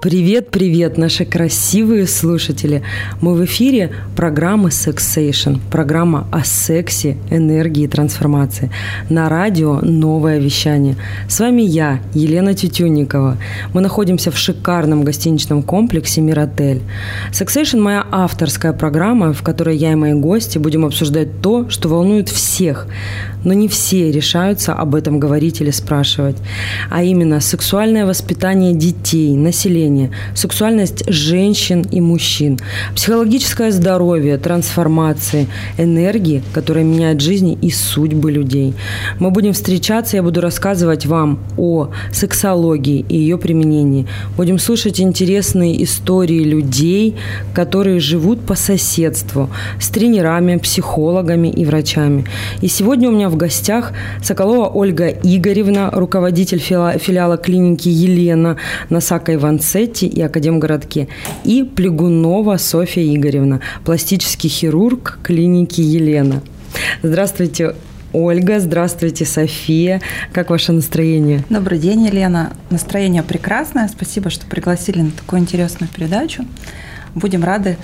Привет, привет, наши красивые слушатели! Мы в эфире программы Sexation, программа о сексе, энергии и трансформации. На радио «Новое вещание». С вами я, Елена Тютюнникова. Мы находимся в шикарном гостиничном комплексе «Миротель». Sexation – моя авторская программа, в которой я и мои гости будем обсуждать то, что волнует всех, но не все решаются об этом говорить или спрашивать. А именно сексуальное воспитание детей, населения, сексуальность женщин и мужчин, психологическое здоровье, трансформации, энергии, которая меняет жизни и судьбы людей. Мы будем встречаться, я буду рассказывать вам о сексологии и ее применении. Будем слушать интересные истории людей, которые живут по соседству с тренерами, психологами и врачами. И сегодня у меня в гостях Соколова Ольга Игоревна, руководитель филиала клиники Елена на Сакой Ванцетти и Академгородке, и Плегунова Софья Игоревна, пластический хирург клиники Елена. Здравствуйте, Ольга, здравствуйте, София. Как ваше настроение? Добрый день, Елена. Настроение прекрасное. Спасибо, что пригласили на такую интересную передачу. Будем рады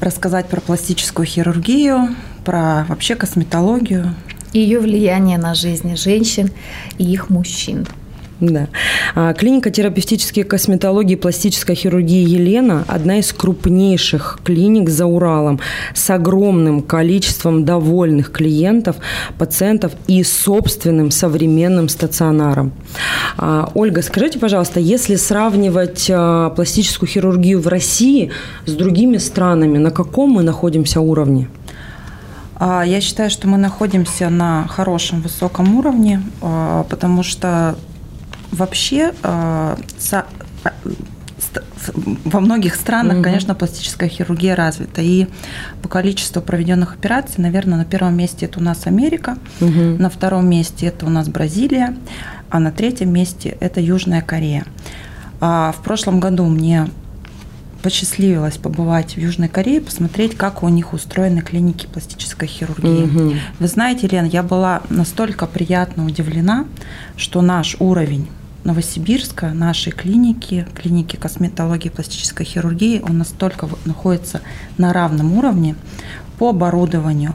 рассказать про пластическую хирургию, про вообще косметологию, ее влияние на жизни женщин и их мужчин. Да. А, клиника терапевтической косметологии и пластической хирургии «Елена» – одна из крупнейших клиник за Уралом с огромным количеством довольных клиентов, пациентов и собственным современным стационаром. А, Ольга, скажите, пожалуйста, если сравнивать а, пластическую хирургию в России с другими странами, на каком мы находимся уровне? Я считаю, что мы находимся на хорошем, высоком уровне, потому что вообще а, во многих странах, угу. конечно, пластическая хирургия развита. И по количеству проведенных операций, наверное, на первом месте это у нас Америка, угу. на втором месте это у нас Бразилия, а на третьем месте это Южная Корея. В прошлом году мне посчастливилось побывать в Южной Корее, посмотреть, как у них устроены клиники пластической хирургии. Угу. Вы знаете, Лен, я была настолько приятно удивлена, что наш уровень Новосибирска, нашей клиники, клиники косметологии и пластической хирургии, он настолько находится на равном уровне по оборудованию,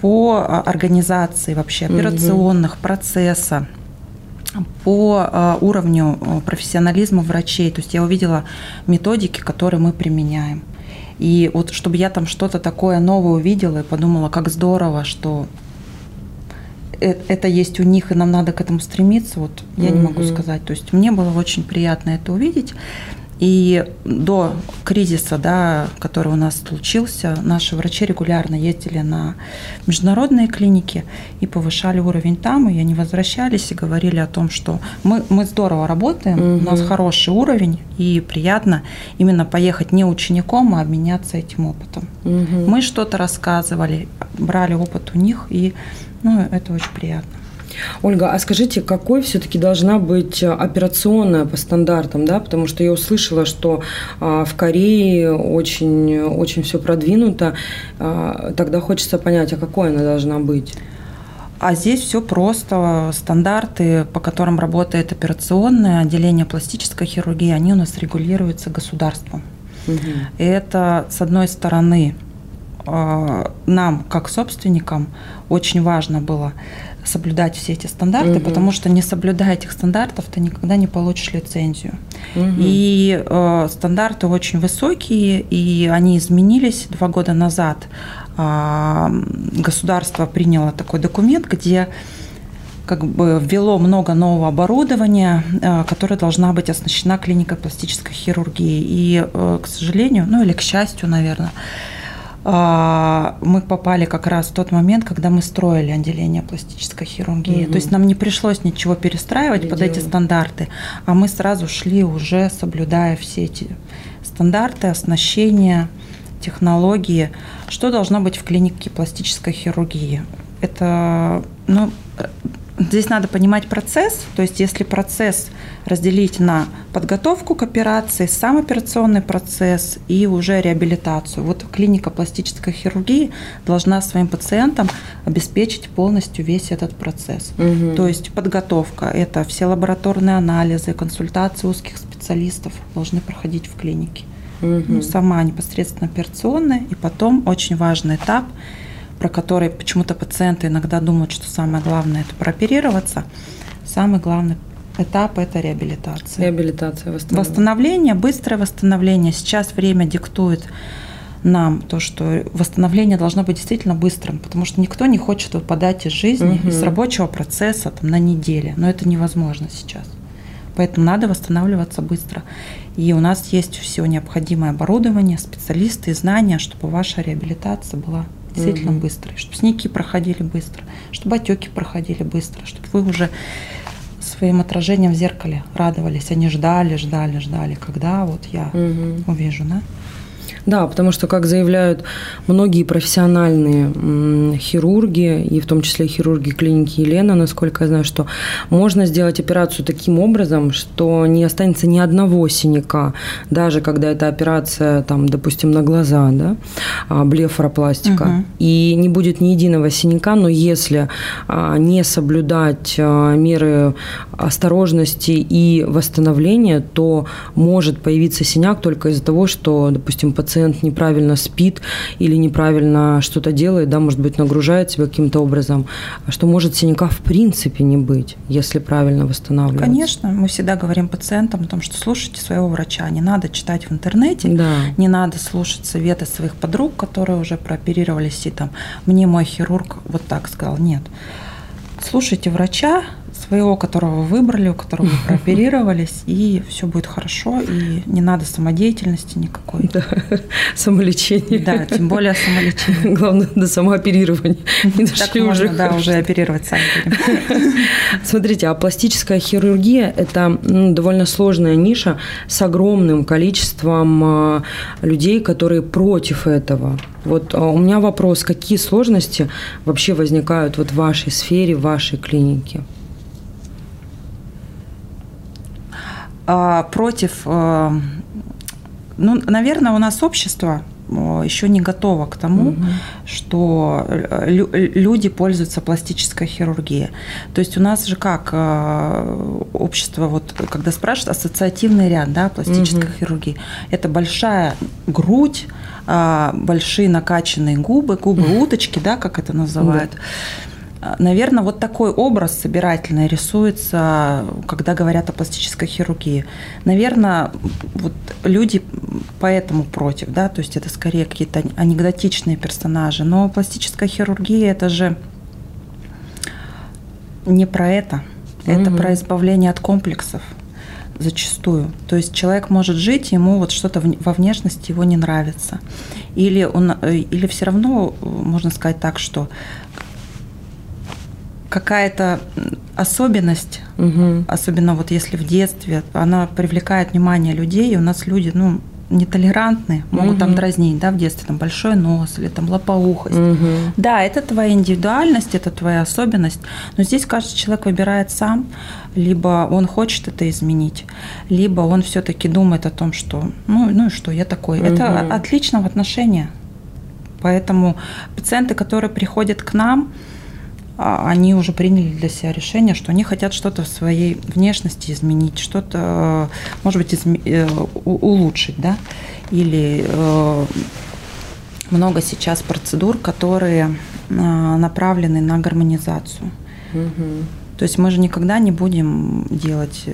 по а, организации вообще операционных угу. процесса, по а, уровню а, профессионализма врачей. То есть я увидела методики, которые мы применяем. И вот чтобы я там что-то такое новое увидела и подумала, как здорово, что э, это есть у них, и нам надо к этому стремиться, вот я mm-hmm. не могу сказать. То есть мне было очень приятно это увидеть. И до кризиса, да, который у нас случился, наши врачи регулярно ездили на международные клиники и повышали уровень там, и они возвращались и говорили о том, что мы, мы здорово работаем, угу. у нас хороший уровень, и приятно именно поехать не учеником, а обменяться этим опытом. Угу. Мы что-то рассказывали, брали опыт у них, и ну, это очень приятно. Ольга, а скажите, какой все-таки должна быть э, операционная по стандартам, да? Потому что я услышала, что а, в Корее очень, очень все продвинуто. А, тогда хочется понять, а какой она должна быть? А здесь все просто. Стандарты, по которым работает операционное отделение пластической хирургии, они у нас регулируются государством. Угу. И это, с одной стороны, а, нам, как собственникам, очень важно было соблюдать все эти стандарты, угу. потому что не соблюдая этих стандартов, ты никогда не получишь лицензию. Угу. И э, стандарты очень высокие, и они изменились два года назад. Э, государство приняло такой документ, где как бы ввело много нового оборудования, э, которое должна быть оснащена клиника пластической хирургии. И, э, к сожалению, ну или к счастью, наверное, мы попали как раз в тот момент, когда мы строили отделение пластической хирургии. Угу. То есть нам не пришлось ничего перестраивать Переделать. под эти стандарты, а мы сразу шли уже соблюдая все эти стандарты, оснащения, технологии. Что должно быть в клинике пластической хирургии? Это, ну, здесь надо понимать процесс, то есть если процесс разделить на подготовку к операции, сам операционный процесс и уже реабилитацию. Вот клиника пластической хирургии должна своим пациентам обеспечить полностью весь этот процесс. Угу. То есть подготовка – это все лабораторные анализы, консультации узких специалистов должны проходить в клинике. Угу. Ну, сама непосредственно операционная, и потом очень важный этап – про который почему-то пациенты иногда думают, что самое главное это прооперироваться. Самый главный этап – это реабилитация. Реабилитация, восстановление. Восстановление, быстрое восстановление. Сейчас время диктует нам то, что восстановление должно быть действительно быстрым, потому что никто не хочет выпадать из жизни, угу. из рабочего процесса там, на неделе, но это невозможно сейчас. Поэтому надо восстанавливаться быстро. И у нас есть все необходимое оборудование, специалисты и знания, чтобы ваша реабилитация была действительно угу. быстрые, чтобы синяки проходили быстро, чтобы отеки проходили быстро, чтобы вы уже своим отражением в зеркале радовались, они ждали, ждали, ждали, когда вот я угу. увижу, да? Да, потому что, как заявляют многие профессиональные хирурги, и в том числе хирурги клиники Елена, насколько я знаю, что можно сделать операцию таким образом, что не останется ни одного синяка, даже когда эта операция, там, допустим, на глаза, да, а, блефаропластика, угу. и не будет ни единого синяка, но если а, не соблюдать а, меры осторожности и восстановления, то может появиться синяк только из-за того, что, допустим, пациент пациент неправильно спит или неправильно что-то делает, да, может быть, нагружает себя каким-то образом, что может синяка в принципе не быть, если правильно восстанавливать. Конечно, мы всегда говорим пациентам о том, что слушайте своего врача, не надо читать в интернете, да. не надо слушать советы своих подруг, которые уже прооперировались, и там, мне мой хирург вот так сказал, нет. Слушайте врача, своего, которого вы выбрали, у которого вы прооперировались, и все будет хорошо, и не надо самодеятельности никакой. Да, самолечение. Да, тем более самолечение. Главное, до самооперирования. Не так можно, уже да, уже оперировать сами будем. Смотрите, а пластическая хирургия – это ну, довольно сложная ниша с огромным количеством а, людей, которые против этого. Вот а у меня вопрос, какие сложности вообще возникают вот в вашей сфере, в вашей клинике? Против, э, ну, наверное, у нас общество э, еще не готово к тому, угу. что люди пользуются пластической хирургией. То есть у нас же как общество, вот когда спрашивают, ассоциативный ряд да, пластической угу. хирургии, это большая грудь, а, большие накачанные губы, губы уточки, да, как это называют. Да Наверное, вот такой образ собирательный рисуется, когда говорят о пластической хирургии. Наверное, вот люди поэтому против, да, то есть это скорее какие-то анекдотичные персонажи. Но пластическая хирургия это же не про это. Это угу. про избавление от комплексов зачастую. То есть человек может жить, ему вот что-то во внешности его не нравится. Или, он, э, или все равно, можно сказать так, что какая-то особенность, угу. особенно вот если в детстве, она привлекает внимание людей, и у нас люди, ну, нетолерантные, могут угу. там дразнить, да, в детстве, там большой нос или там лопоухость. Угу. Да, это твоя индивидуальность, это твоя особенность, но здесь каждый человек выбирает сам, либо он хочет это изменить, либо он все-таки думает о том, что, ну, ну и что, я такой. Угу. Это отлично в отношениях. Поэтому пациенты, которые приходят к нам, они уже приняли для себя решение, что они хотят что-то в своей внешности изменить, что-то, может быть, изме- э, улучшить, да, или э, много сейчас процедур, которые э, направлены на гармонизацию. Угу. То есть мы же никогда не будем делать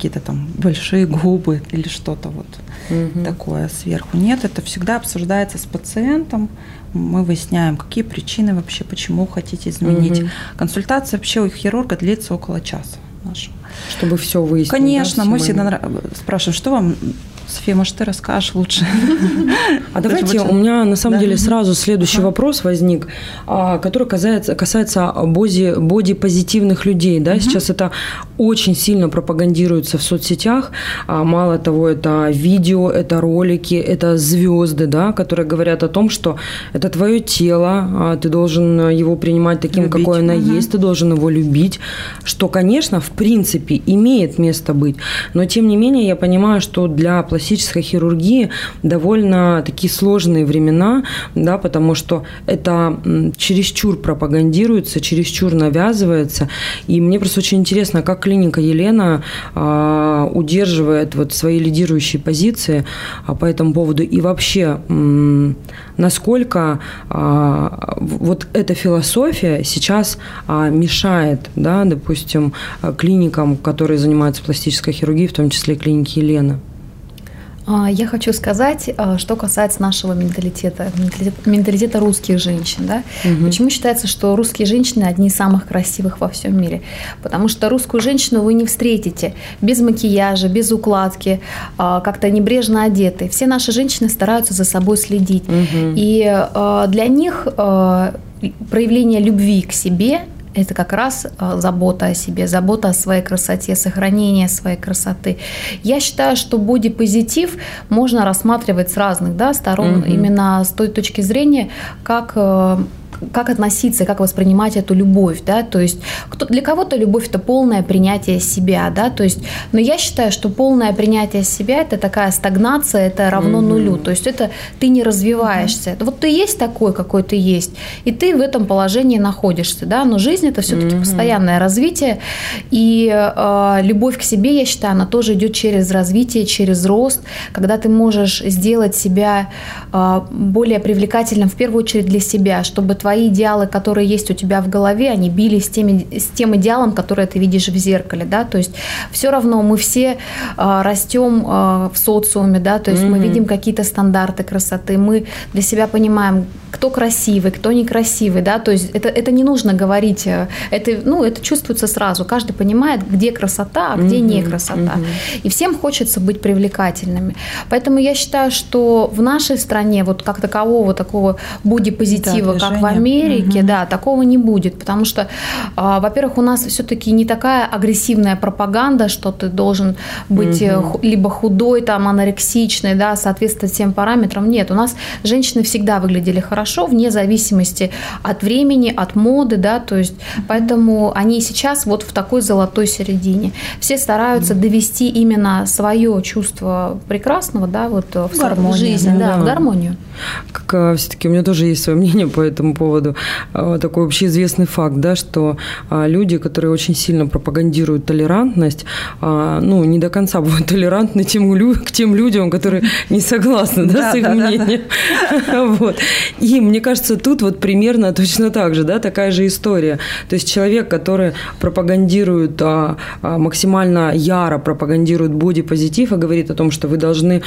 какие-то там большие губы или что-то вот угу. такое сверху. Нет, это всегда обсуждается с пациентом, мы выясняем, какие причины вообще, почему хотите изменить. Угу. Консультация вообще у хирурга длится около часа нашего. Чтобы все выяснить. Конечно, да, мы всегда спрашиваем, что вам София, может, ты расскажешь лучше? А давайте, у меня на самом деле сразу следующий вопрос возник, а, который касается, касается боди, боди-позитивных людей. Да? Сейчас это очень сильно пропагандируется в соцсетях. А, мало того, это видео, это ролики, это звезды, да, которые говорят о том, что это твое тело, а, ты должен его принимать таким, любить. какое оно угу. есть, ты должен его любить. Что, конечно, в принципе, имеет место быть. Но, тем не менее, я понимаю, что для пластической хирургии довольно такие сложные времена, да, потому что это чересчур пропагандируется, чересчур навязывается. И мне просто очень интересно, как клиника Елена а, удерживает вот свои лидирующие позиции а, по этому поводу и вообще насколько а, вот эта философия сейчас а, мешает, да, допустим, клиникам, которые занимаются пластической хирургией, в том числе клиники Елена. А, я хочу сказать, а, что касается нашего менталитета, менталитета, русских женщин. Да? Угу. Почему считается, что русские женщины одни из самых красивых во всем мире? Потому что русскую женщину вы не встретите без макияжа, без укладки, а, как-то небрежно одеты. Все наши женщины стараются за собой следить. Угу. И для них проявление любви к себе это как раз а, забота о себе, забота о своей красоте, сохранение своей красоты. Я считаю, что бодипозитив можно рассматривать с разных да, сторон, угу. именно с той точки зрения, как э, как относиться, как воспринимать эту любовь, да, то есть кто, для кого-то любовь это полное принятие себя, да, то есть, но я считаю, что полное принятие себя это такая стагнация, это равно mm-hmm. нулю, то есть это ты не развиваешься, mm-hmm. вот ты есть такой, какой ты есть, и ты в этом положении находишься, да, но жизнь это все-таки mm-hmm. постоянное развитие, и э, любовь к себе, я считаю, она тоже идет через развитие, через рост, когда ты можешь сделать себя э, более привлекательным в первую очередь для себя, чтобы твои идеалы, которые есть у тебя в голове, они били с, теми, с тем идеалом, который ты видишь в зеркале, да, то есть все равно мы все э, растем э, в социуме, да, то есть mm-hmm. мы видим какие-то стандарты красоты, мы для себя понимаем, кто красивый, кто некрасивый, да, то есть это, это не нужно говорить, э, это, ну, это чувствуется сразу, каждый понимает, где красота, а где mm-hmm. не красота, mm-hmm. и всем хочется быть привлекательными, поэтому я считаю, что в нашей стране вот как такового такого бодипозитива, да, как в Америке, угу. да, такого не будет, потому что, а, во-первых, у нас все-таки не такая агрессивная пропаганда, что ты должен быть угу. либо худой, там, анорексичный, да, соответствовать всем параметрам. Нет, у нас женщины всегда выглядели хорошо, вне зависимости от времени, от моды, да, то есть, поэтому они сейчас вот в такой золотой середине. Все стараются угу. довести именно свое чувство прекрасного, да, вот в, в жизнь, да, да, в гармонию. Как, а, все-таки у меня тоже есть свое мнение по этому поводу. А, такой общеизвестный факт, да, что а, люди, которые очень сильно пропагандируют толерантность, ну, не до конца будут толерантны тем, к тем людям, которые не согласны да, с их мнением. Вот. И мне кажется, тут вот примерно точно так же, да, такая же история. То есть человек, который пропагандирует максимально яро пропагандирует бодипозитив и говорит о том, что вы должны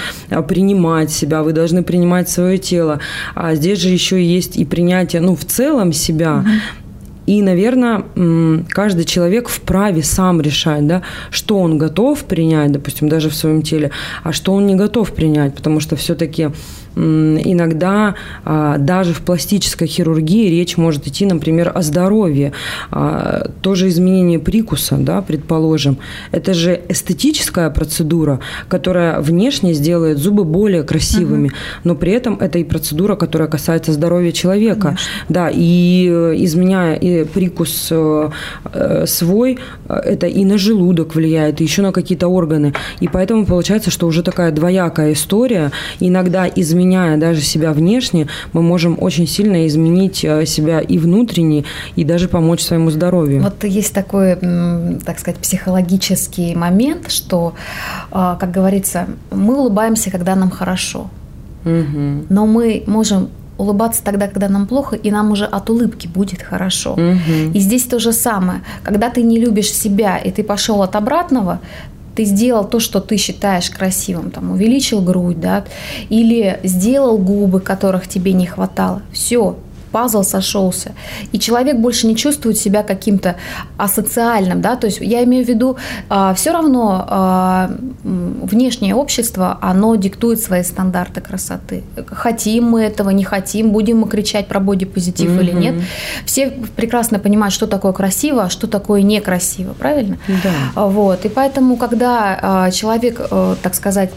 принимать себя, вы должны принимать свое тело. А здесь же еще есть и принятие, ну, в целом себя. И, наверное, каждый человек вправе сам решать, да, что он готов принять, допустим, даже в своем теле, а что он не готов принять, потому что все-таки иногда а, даже в пластической хирургии речь может идти, например, о здоровье. А, тоже изменение прикуса, да, предположим. Это же эстетическая процедура, которая внешне сделает зубы более красивыми, угу. но при этом это и процедура, которая касается здоровья человека. Конечно. Да, и э, изменяя и прикус э, э, свой, это и на желудок влияет, и еще на какие-то органы. И поэтому получается, что уже такая двоякая история. Иногда изменение меняя даже себя внешне, мы можем очень сильно изменить э, себя и внутренне, и даже помочь своему здоровью. Вот есть такой, так сказать, психологический момент, что, э, как говорится, мы улыбаемся, когда нам хорошо. Угу. Но мы можем улыбаться тогда, когда нам плохо, и нам уже от улыбки будет хорошо. Угу. И здесь то же самое. Когда ты не любишь себя, и ты пошел от обратного, ты сделал то, что ты считаешь красивым, там, увеличил грудь, да, или сделал губы, которых тебе не хватало. Все, пазл сошелся, и человек больше не чувствует себя каким-то асоциальным, да, то есть я имею в виду, а, все равно а, внешнее общество, оно диктует свои стандарты красоты. Хотим мы этого, не хотим, будем мы кричать про бодипозитив mm-hmm. или нет. Все прекрасно понимают, что такое красиво, а что такое некрасиво, правильно? Да. Вот, и поэтому, когда человек, э, так сказать,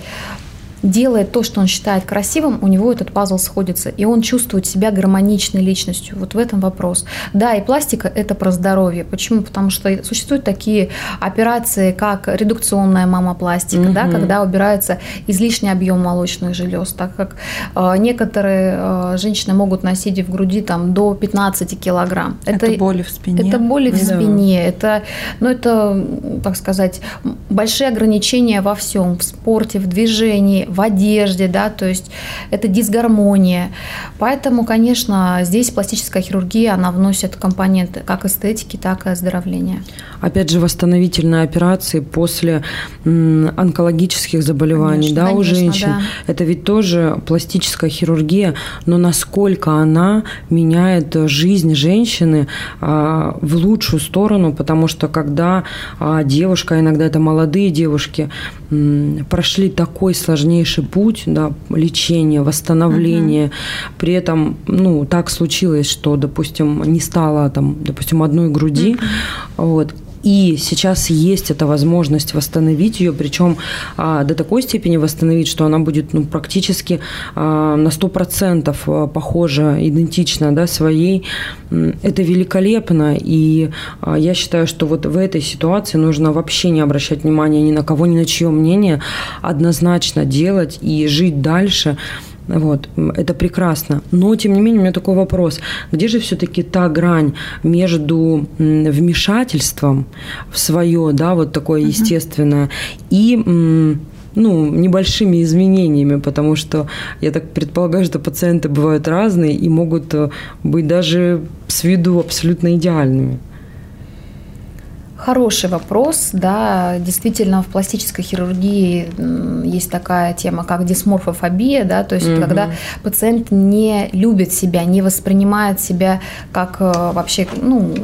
делает то, что он считает красивым, у него этот пазл сходится, и он чувствует себя гармоничной личностью. Вот в этом вопрос. Да, и пластика – это про здоровье. Почему? Потому что существуют такие операции, как редукционная мамопластика, угу. да, когда убирается излишний объем молочных желез, так как э, некоторые э, женщины могут носить в груди там, до 15 килограмм. Это, это боли в спине. Это боли да. в спине. Это, ну, это, так сказать, большие ограничения во всем, в спорте, в движении, в одежде, да, то есть это дисгармония. Поэтому, конечно, здесь пластическая хирургия, она вносит компоненты как эстетики, так и оздоровления. Опять же, восстановительные операции после онкологических заболеваний, конечно, да, конечно, у женщин. Да. Это ведь тоже пластическая хирургия, но насколько она меняет жизнь женщины а, в лучшую сторону, потому что когда а, девушка, иногда это молодые девушки, прошли такой сложнейший путь, да, лечения, восстановления, угу. при этом, ну, так случилось, что, допустим, не стало там, допустим, одной груди, угу. вот, и сейчас есть эта возможность восстановить ее, причем а, до такой степени восстановить, что она будет ну, практически а, на 100% а, похожа, идентична да, своей. Это великолепно, и а, я считаю, что вот в этой ситуации нужно вообще не обращать внимания ни на кого, ни на чье мнение, однозначно делать и жить дальше – вот, это прекрасно. Но, тем не менее, у меня такой вопрос. Где же все-таки та грань между вмешательством в свое, да, вот такое uh-huh. естественное, и ну, небольшими изменениями, потому что я так предполагаю, что пациенты бывают разные и могут э, быть даже с виду абсолютно идеальными. Хороший вопрос, да, действительно в пластической хирургии есть такая тема, как дисморфофобия, да, то есть угу. когда пациент не любит себя, не воспринимает себя как э, вообще, ну,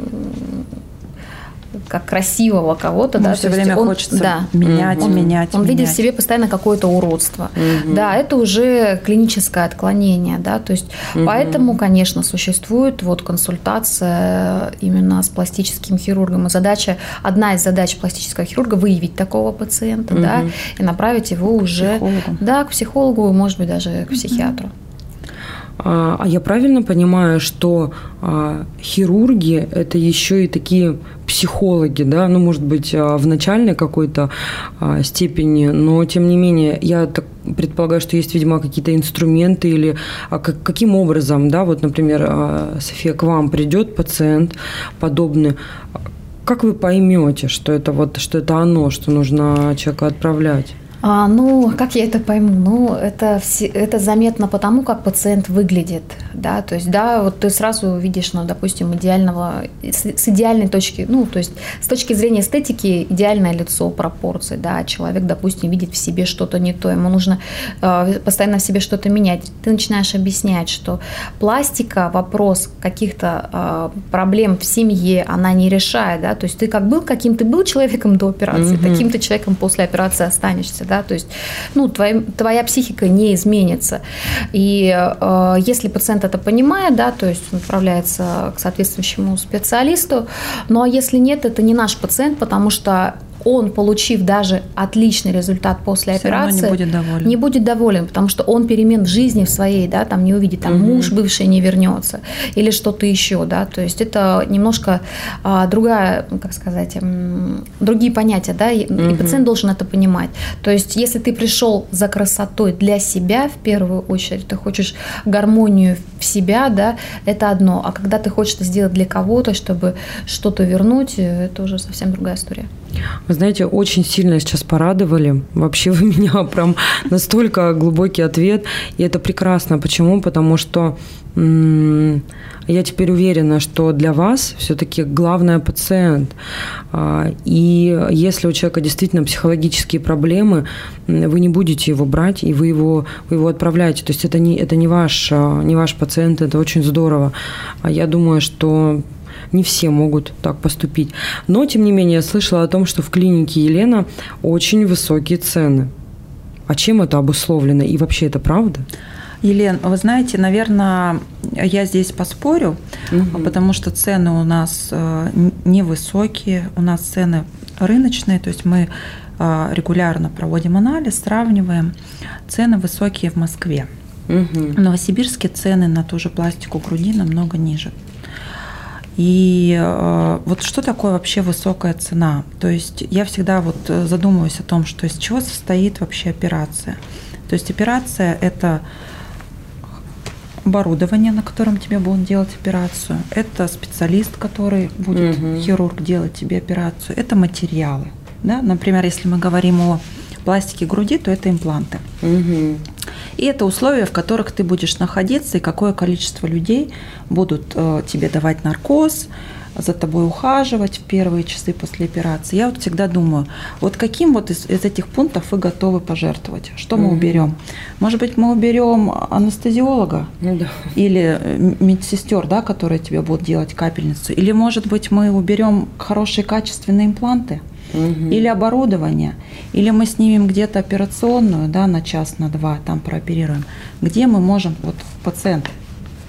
как красивого кого-то, да, все время он, хочется да, менять, он, менять. Он менять. видит в себе постоянно какое-то уродство. Угу. Да, это уже клиническое отклонение, да, то есть угу. поэтому, конечно, существует вот консультация именно с пластическим хирургом. И задача, одна из задач пластического хирурга выявить такого пациента, угу. да, и направить его уже, к да, к психологу, может быть даже к психиатру. А я правильно понимаю, что а, хирурги это еще и такие психологи, да, ну, может быть, а, в начальной какой-то степени, но тем не менее, я так предполагаю, что есть, видимо, какие-то инструменты или каким образом, да, вот, например, София, к вам придет пациент подобный, как вы поймете, что это вот, что это оно, что нужно человека отправлять? А, ну, как я это пойму? Ну, это, все, это заметно потому, как пациент выглядит, да, то есть, да, вот ты сразу видишь, ну, допустим, идеального, с, с идеальной точки, ну, то есть, с точки зрения эстетики, идеальное лицо, пропорции, да, человек, допустим, видит в себе что-то не то, ему нужно э, постоянно в себе что-то менять. Ты начинаешь объяснять, что пластика, вопрос каких-то э, проблем в семье, она не решает, да, то есть, ты как был, каким ты был человеком до операции, mm-hmm. таким ты человеком после операции останешься, да, да, то есть, ну, твоя, твоя психика не изменится. И э, если пациент это понимает, да, то есть он отправляется к соответствующему специалисту, ну, а если нет, это не наш пациент, потому что он, получив даже отличный результат после Все операции, не будет доволен. Не будет доволен, потому что он перемен в жизни в своей, да, там не увидит, там угу. муж бывший не вернется или что-то еще, да, то есть это немножко а, другая, как сказать, другие понятия, да, и, угу. и пациент должен это понимать. То есть если ты пришел за красотой для себя в первую очередь, ты хочешь гармонию в себя, да, это одно, а когда ты хочешь это сделать для кого-то, чтобы что-то вернуть, это уже совсем другая история. Вы знаете, очень сильно сейчас порадовали. Вообще вы меня прям настолько глубокий ответ. И это прекрасно. Почему? Потому что я теперь уверена, что для вас все-таки главное пациент. А, и если у человека действительно психологические проблемы, вы не будете его брать, и вы его, вы его отправляете. То есть это не, это не, ваш, а, не ваш пациент, это очень здорово. А я думаю, что не все могут так поступить. Но, тем не менее, я слышала о том, что в клинике Елена очень высокие цены. А чем это обусловлено? И вообще это правда? Елен, вы знаете, наверное, я здесь поспорю, угу. потому что цены у нас э, невысокие, у нас цены рыночные, то есть мы э, регулярно проводим анализ, сравниваем. Цены высокие в Москве. Угу. В Новосибирске цены на ту же пластику груди намного ниже. И э, вот что такое вообще высокая цена? То есть я всегда вот задумываюсь о том, что из чего состоит вообще операция. То есть операция это оборудование, на котором тебе будут делать операцию, это специалист, который будет, угу. хирург, делать тебе операцию, это материалы. Да? Например, если мы говорим о пластике груди, то это импланты. Угу. И это условия, в которых ты будешь находиться, и какое количество людей будут э, тебе давать наркоз, за тобой ухаживать в первые часы после операции. Я вот всегда думаю, вот каким вот из, из этих пунктов вы готовы пожертвовать? Что мы уберем? Может быть, мы уберем анестезиолога ну, да. или э, медсестер, да, которые тебе будут делать капельницу? Или, может быть, мы уберем хорошие качественные импланты? Угу. Или оборудование, или мы снимем где-то операционную, да, на час, на два, там прооперируем. Где мы можем, вот пациент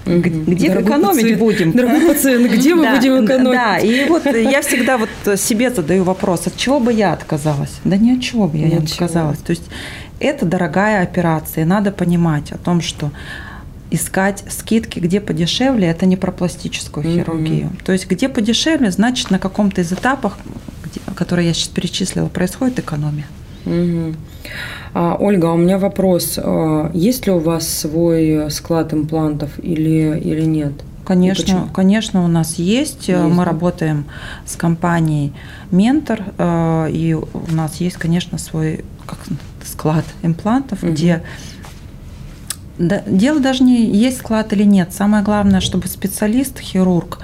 где Дорогой экономить пациент, будем? Дорогой пациент, где мы да, будем экономить? Да, и вот я всегда вот себе задаю вопрос, от чего бы я отказалась? Да ни от чего бы я не отказалась. То есть это дорогая операция, надо понимать о том, что искать скидки, где подешевле, это не про пластическую хирургию. Mm-hmm. То есть где подешевле, значит на каком-то из этапах, которые я сейчас перечислила, происходит экономия. Mm-hmm. А, Ольга, у меня вопрос. А, есть ли у вас свой склад имплантов или, или нет? Конечно, конечно, у нас есть. есть. Мы работаем с компанией Ментор, а, и у нас есть, конечно, свой как, склад имплантов, угу. где да, дело даже не есть склад или нет. Самое главное, чтобы специалист, хирург,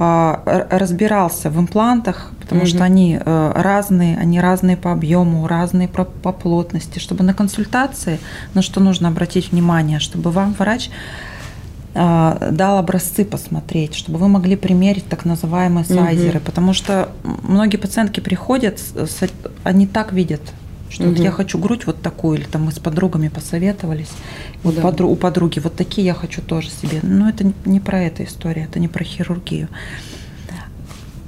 разбирался в имплантах, потому угу. что они э, разные, они разные по объему, разные по, по плотности, чтобы на консультации, на что нужно обратить внимание, чтобы вам врач э, дал образцы посмотреть, чтобы вы могли примерить так называемые сайзеры, угу. потому что многие пациентки приходят, они так видят что угу. вот я хочу грудь вот такую, или там мы с подругами посоветовались, вот да. подру, у подруги вот такие я хочу тоже себе. Но это не про эту историю, это не про хирургию.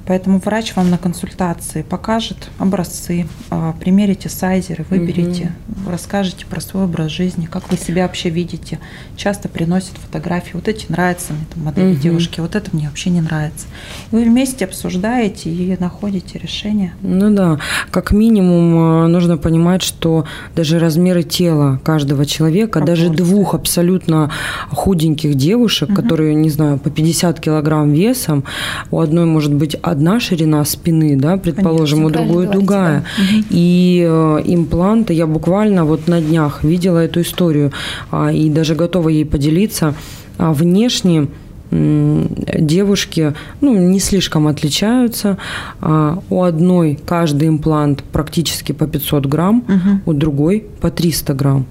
Поэтому врач вам на консультации покажет образцы, а, примерите сайзеры, выберите, угу. расскажете про свой образ жизни, как вы себя вообще видите. Часто приносят фотографии. Вот эти нравятся мне, там, модели угу. девушки, вот это мне вообще не нравится. И вы вместе обсуждаете и находите решение. Ну да, как минимум а, нужно понимать, что даже размеры тела каждого человека, Пропорции. даже двух абсолютно худеньких девушек, угу. которые, не знаю, по 50 килограмм весом, у одной может быть одна ширина спины, да, предположим, Конечно, у другой другая. Да. И э, импланты, я буквально вот на днях видела эту историю а, и даже готова ей поделиться. А внешне девушки ну, не слишком отличаются. А у одной каждый имплант практически по 500 грамм, угу. у другой по 300 грамм.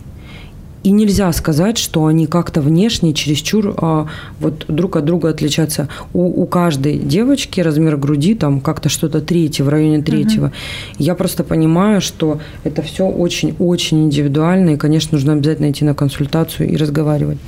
И нельзя сказать, что они как-то внешне чересчур а, вот друг от друга отличаться. У, у каждой девочки размер груди там как-то что-то третье, в районе третьего. Угу. Я просто понимаю, что это все очень-очень индивидуально, и, конечно, нужно обязательно идти на консультацию и разговаривать.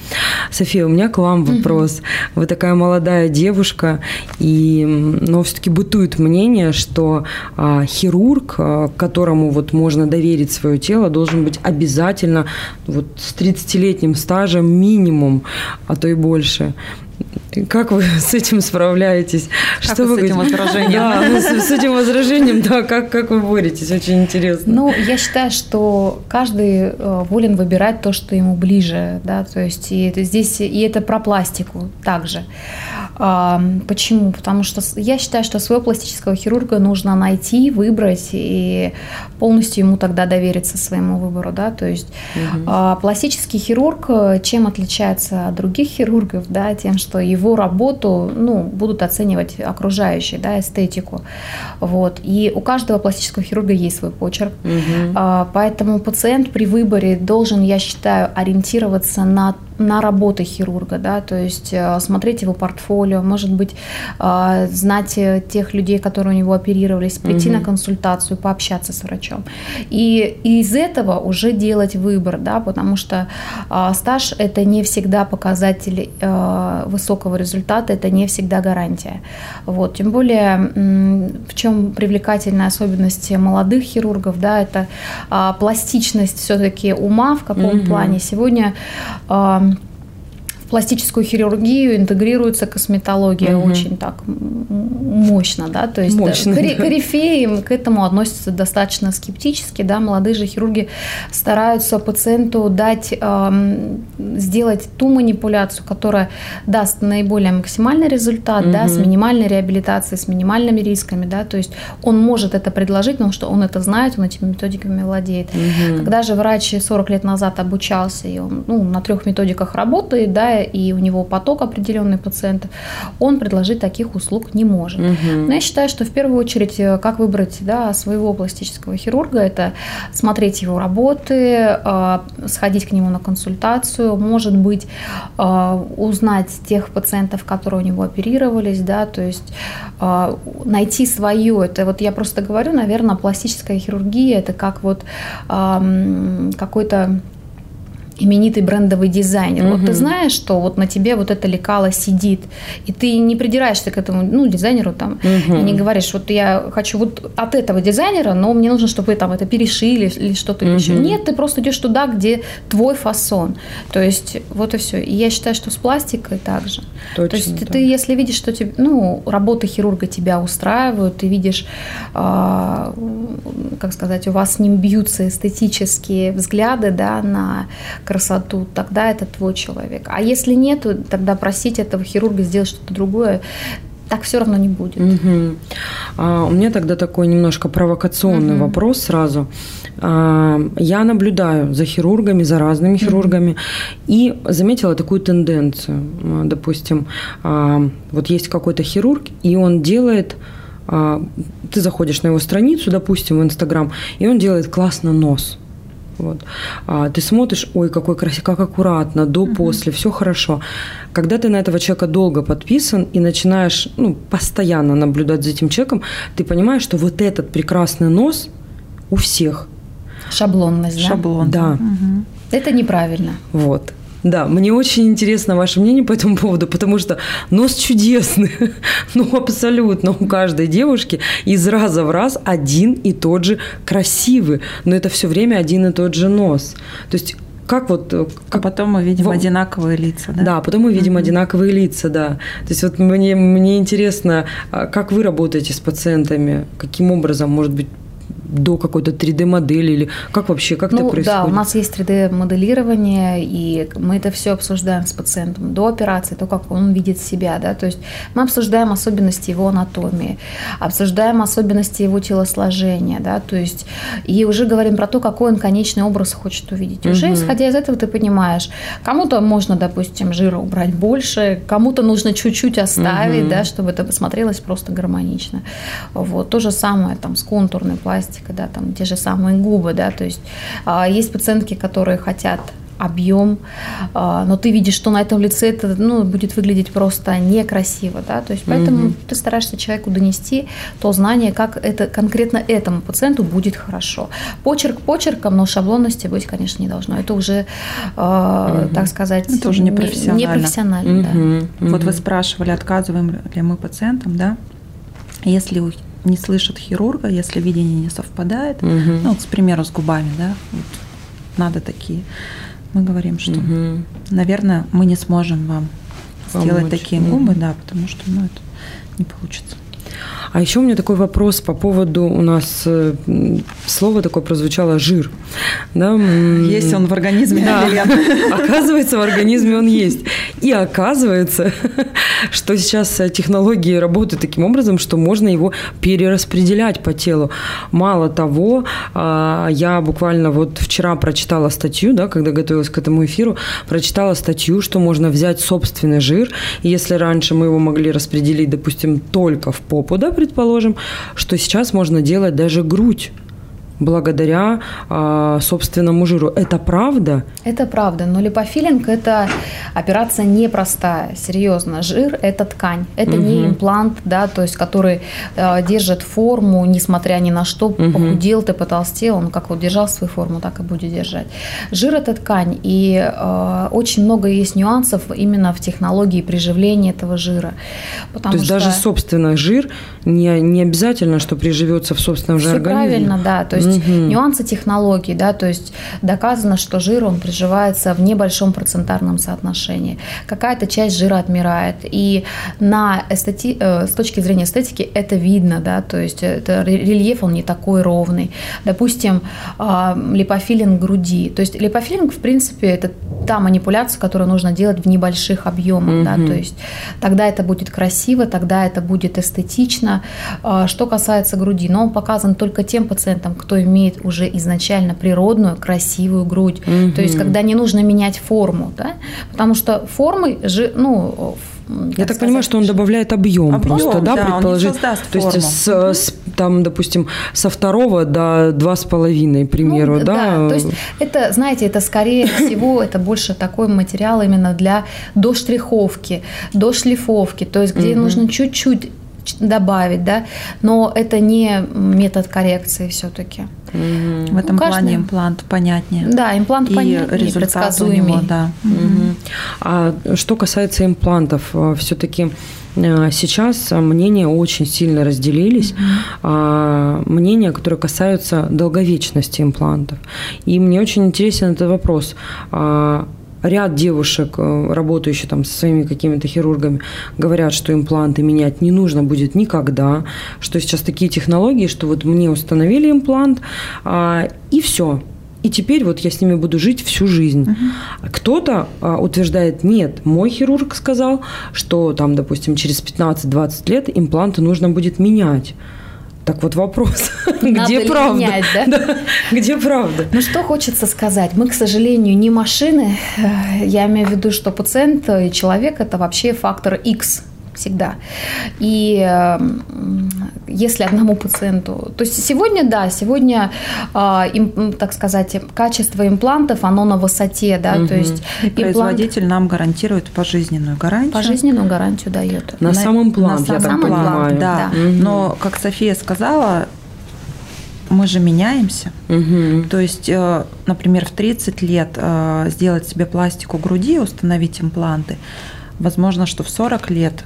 София, у меня к вам вопрос. Угу. Вы такая молодая девушка, и, но все-таки бытует мнение, что а, хирург, а, которому вот можно доверить свое тело, должен быть обязательно вот с 30-летним стажем минимум, а то и больше. Как вы с этим справляетесь? Как Что вы с этим возражением? Да, с, с этим возражением, да, как, как вы боретесь? Очень интересно. Ну, я считаю, что каждый э, волен выбирать то, что ему ближе, да, то есть и это здесь, и это про пластику также. Почему? Потому что я считаю, что своего пластического хирурга нужно найти, выбрать и полностью ему тогда довериться своему выбору. Да? То есть угу. пластический хирург э, чем отличается от других хирургов? Да? Тем, что его работу ну, будут оценивать окружающие, да, эстетику. Вот. И у каждого пластического хирурга есть свой почерк. Угу. Поэтому пациент при выборе должен, я считаю, ориентироваться на на работы хирурга, да, то есть э, смотреть его портфолио, может быть, э, знать э, тех людей, которые у него оперировались, прийти угу. на консультацию, пообщаться с врачом. И из этого уже делать выбор, да, потому что стаж – это не всегда показатель высокого результата, это не всегда гарантия. Вот. Тем более, в чем привлекательная особенность молодых хирургов, да, это пластичность все-таки ума в каком угу. плане. Сегодня пластическую хирургию интегрируется косметология угу. очень так мощно, да, то есть мощно, кори- да. корифеи к этому относятся достаточно скептически, да, молодые же хирурги стараются пациенту дать, эм, сделать ту манипуляцию, которая даст наиболее максимальный результат, угу. да, с минимальной реабилитацией, с минимальными рисками, да, то есть он может это предложить, потому что он это знает, он этими методиками владеет. Угу. Когда же врач 40 лет назад обучался, и он ну, на трех методиках работает, да, и у него поток определенный пациентов, он предложить таких услуг не может. Угу. Но я считаю, что в первую очередь, э, как выбрать да, своего пластического хирурга, это смотреть его работы, э, сходить к нему на консультацию, может быть, э, узнать тех пациентов, которые у него оперировались, да, то есть найти свое. Это вот я просто говорю, наверное, пластическая хирургия это как вот какой-то именитый брендовый дизайнер. Угу. Вот ты знаешь, что вот на тебе вот это лекало сидит, и ты не придираешься к этому, ну, дизайнеру там, угу. и не говоришь, вот я хочу вот от этого дизайнера, но мне нужно, чтобы вы там это перешили или что-то угу. еще. Нет, ты просто идешь туда, где твой фасон. То есть вот и все. И я считаю, что с пластикой также. Точно, То есть да. ты, если видишь, что тебе, ну, работы хирурга тебя устраивают, ты видишь, э, как сказать, у вас с ним бьются эстетические взгляды, да, на красоту, тогда это твой человек. А если нет, тогда просить этого хирурга сделать что-то другое, так все равно не будет. Угу. А, у меня тогда такой немножко провокационный угу. вопрос сразу. А, я наблюдаю за хирургами, за разными хирургами, угу. и заметила такую тенденцию. А, допустим, а, вот есть какой-то хирург, и он делает а, ты заходишь на его страницу, допустим, в Инстаграм, и он делает классно нос. Вот. А ты смотришь, ой, какой красивый, как аккуратно, до, угу. после, все хорошо. Когда ты на этого человека долго подписан и начинаешь ну, постоянно наблюдать за этим человеком, ты понимаешь, что вот этот прекрасный нос у всех. Шаблонность, да? Шаблон. Да. Угу. Это неправильно. Вот. Да, мне очень интересно ваше мнение по этому поводу, потому что нос чудесный, ну абсолютно у каждой девушки из раза в раз один и тот же красивый, но это все время один и тот же нос. То есть как вот... Э, как... А потом мы видим в... одинаковые лица, да? Да, потом мы видим mm-hmm. одинаковые лица, да. То есть вот мне, мне интересно, а как вы работаете с пациентами, каким образом, может быть, до какой-то 3D-модели или как вообще, как ну, это происходит? Да, у нас есть 3D-моделирование, и мы это все обсуждаем с пациентом до операции, то, как он видит себя, да, то есть мы обсуждаем особенности его анатомии, обсуждаем особенности его телосложения, да, то есть и уже говорим про то, какой он конечный образ хочет увидеть. Уже угу. исходя из этого ты понимаешь, кому-то можно, допустим, жира убрать больше, кому-то нужно чуть-чуть оставить, угу. да, чтобы это посмотрелось просто гармонично. Вот, то же самое там с контурной пластикой, когда там те же самые губы, да, то есть а, есть пациентки, которые хотят объем, а, но ты видишь, что на этом лице это ну, будет выглядеть просто некрасиво, да, то есть поэтому угу. ты стараешься человеку донести то знание, как это конкретно этому пациенту будет хорошо. Почерк почерком, но шаблонности быть, конечно, не должно. Это уже, угу. так сказать, это уже непрофессионально. Не, непрофессионально угу. да. Вот вы спрашивали, отказываем ли мы пациентам, да? Если не слышат хирурга, если видение не совпадает, угу. ну, вот, к примеру, с губами, да, вот, надо такие. Мы говорим, что, угу. наверное, мы не сможем вам Помочь. сделать такие губы, да, потому что, ну, это не получится. А еще у меня такой вопрос по поводу у нас э, слово такое прозвучало жир. Да? Есть он в организме, да. Оказывается, в организме он есть. И оказывается, что сейчас технологии работают таким образом, что можно его перераспределять по телу. Мало того, а, я буквально вот вчера прочитала статью, да, когда готовилась к этому эфиру, прочитала статью, что можно взять собственный жир, если раньше мы его могли распределить, допустим, только в попу, да, предположим, что сейчас можно делать даже грудь благодаря э, собственному жиру. Это правда? Это правда, но липофилинг – это операция непростая, серьезно. Жир – это ткань, это угу. не имплант, да, то есть который э, держит форму, несмотря ни на что, угу. похудел ты, потолстел, он как вот держал свою форму, так и будет держать. Жир – это ткань, и э, очень много есть нюансов именно в технологии приживления этого жира. то есть что... даже собственный жир не, не обязательно, что приживется в собственном же Все организме? правильно, да, то есть есть угу. нюансы технологий, да, то есть доказано, что жир, он приживается в небольшом процентарном соотношении. Какая-то часть жира отмирает. И на эстети... Э, с точки зрения эстетики это видно, да, то есть это рельеф, он не такой ровный. Допустим, а, липофилинг груди. То есть липофилинг, в принципе, это та манипуляция, которую нужно делать в небольших объемах, угу. да, то есть тогда это будет красиво, тогда это будет эстетично. А, что касается груди, но он показан только тем пациентам, кто имеет уже изначально природную красивую грудь. Угу. То есть когда не нужно менять форму, да, потому что формы же, ну, я так сказать, понимаю, что он добавляет объем, объем просто, да, да предположить. То есть с, с, там, допустим, со второго до два с половиной, к примеру, ну, да? Да, то есть это, знаете, это скорее всего, это больше такой материал именно для доштриховки, дошлифовки, то есть где нужно чуть-чуть добавить, да, но это не метод коррекции все-таки. Mm-hmm. В этом каждого... плане имплант понятнее. Да, имплант и понятнее, результат у него, да. Mm-hmm. А что касается имплантов, э, все-таки э, Сейчас мнения очень сильно разделились. Mm-hmm. Мнения, которые касаются долговечности имплантов. И мне очень интересен этот вопрос а, ряд девушек, э, работающих там со своими какими-то хирургами, говорят, что импланты менять не нужно будет никогда, что сейчас такие технологии, что вот мне установили имплант, а, и все, и теперь вот я с ними буду жить всю жизнь. Uh-huh. Кто-то а, утверждает, нет, мой хирург сказал, что там, допустим, через 15-20 лет импланты нужно будет менять. Так вот вопрос, Надо где правда? Менять, да? да? Где правда? Ну что хочется сказать? Мы, к сожалению, не машины. Я имею в виду, что пациент и человек – это вообще фактор X всегда. И эм, если одному пациенту... То есть сегодня, да, сегодня, а, им, так сказать, качество имплантов, оно на высоте, да, угу. то есть... И производитель имплант... нам гарантирует пожизненную гарантию. Пожизненную гарантию дает. На, на сам имплант, на я сам так понимаю. Да, да. Угу. но, как София сказала, мы же меняемся. Угу. То есть, э, например, в 30 лет э, сделать себе пластику груди, установить импланты, возможно, что в 40 лет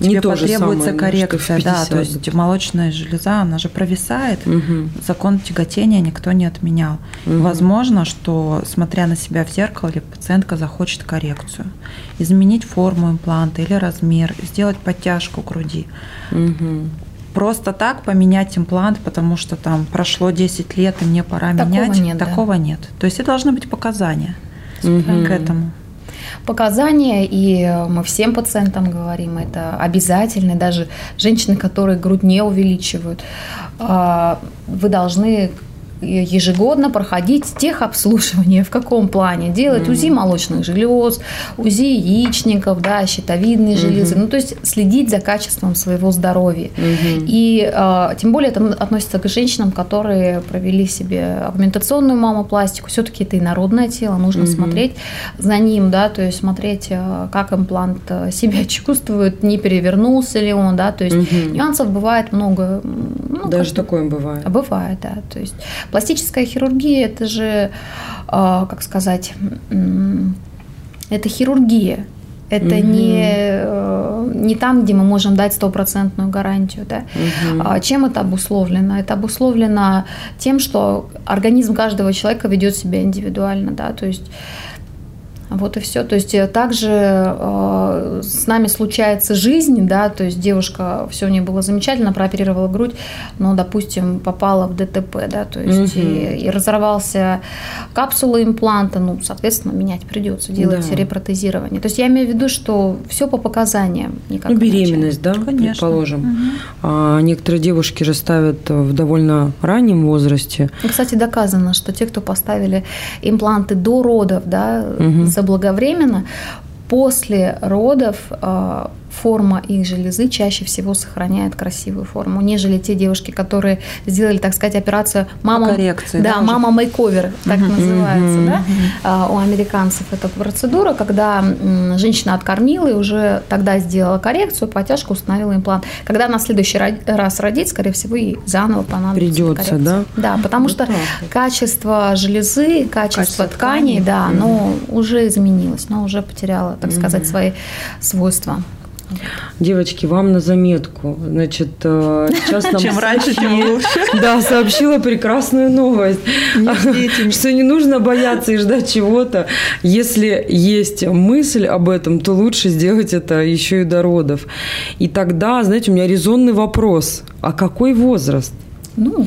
тебе не потребуется самое, коррекция, да, то есть молочная железа, она же провисает, угу. закон тяготения никто не отменял. Угу. Возможно, что смотря на себя в зеркале, пациентка захочет коррекцию, изменить форму импланта или размер, сделать подтяжку груди. Угу. Просто так поменять имплант, потому что там прошло 10 лет и мне пора такого менять, нет, такого да. нет. То есть это должны быть показания угу. к этому показания, и мы всем пациентам говорим, это обязательно, даже женщины, которые грудь не увеличивают, а, вы должны ежегодно проходить техобслуживание. В каком плане? Делать mm-hmm. УЗИ молочных желез, УЗИ яичников, да, щитовидные mm-hmm. железы. Ну, то есть следить за качеством своего здоровья. Mm-hmm. И э, тем более это относится к женщинам, которые провели себе агментационную мамопластику. Все-таки это инородное тело, нужно mm-hmm. смотреть за ним, да, то есть смотреть, э, как имплант э, себя чувствует, не перевернулся ли он, да, то есть mm-hmm. нюансов бывает много. Ну, Даже такое бывает. Бывает, да. То есть Пластическая хирургия – это же, а, как сказать, это хирургия. Это угу. не, э, не там, где мы можем дать стопроцентную гарантию. Да? Угу. Чем это обусловлено? Это обусловлено тем, что организм каждого человека ведет себя индивидуально. Да? То есть Вот и все. То есть э, также э, с нами случается жизнь, да, то есть девушка, все у нее было замечательно, прооперировала грудь, но, допустим, попала в ДТП, да, то есть угу. и, и разорвался капсула импланта, ну, соответственно, менять придется, делать да. репротезирование. То есть я имею в виду, что все по показаниям. Никак ну, беременность, да, Конечно. предположим. Угу. А некоторые девушки же ставят в довольно раннем возрасте. Кстати, доказано, что те, кто поставили импланты до родов, да, угу. Заблаговременно, после родов а, форма их железы чаще всего сохраняет красивую форму, нежели те девушки, которые сделали, так сказать, операцию мама, коррекции, да, да мама мейковер, так называется, да, а, у американцев эта процедура, когда женщина откормила и уже тогда сделала коррекцию, подтяжку, установила имплант. Когда она в следующий раз родит, скорее всего, ей заново понадобится Придется, коррекция. да? Да, потому вот что так. качество железы, качество, качество тканей, ткани, да, uh-huh. оно уже изменилось, оно уже потеряло, так сказать, свои свойства. Девочки, вам на заметку. Значит, э, сейчас нам Чем раньше, тем лучше. Да, сообщила прекрасную новость. Что не нужно бояться и ждать чего-то. Если есть мысль об этом, то лучше сделать это еще и до родов. И тогда, знаете, у меня резонный вопрос. А какой возраст? Ну,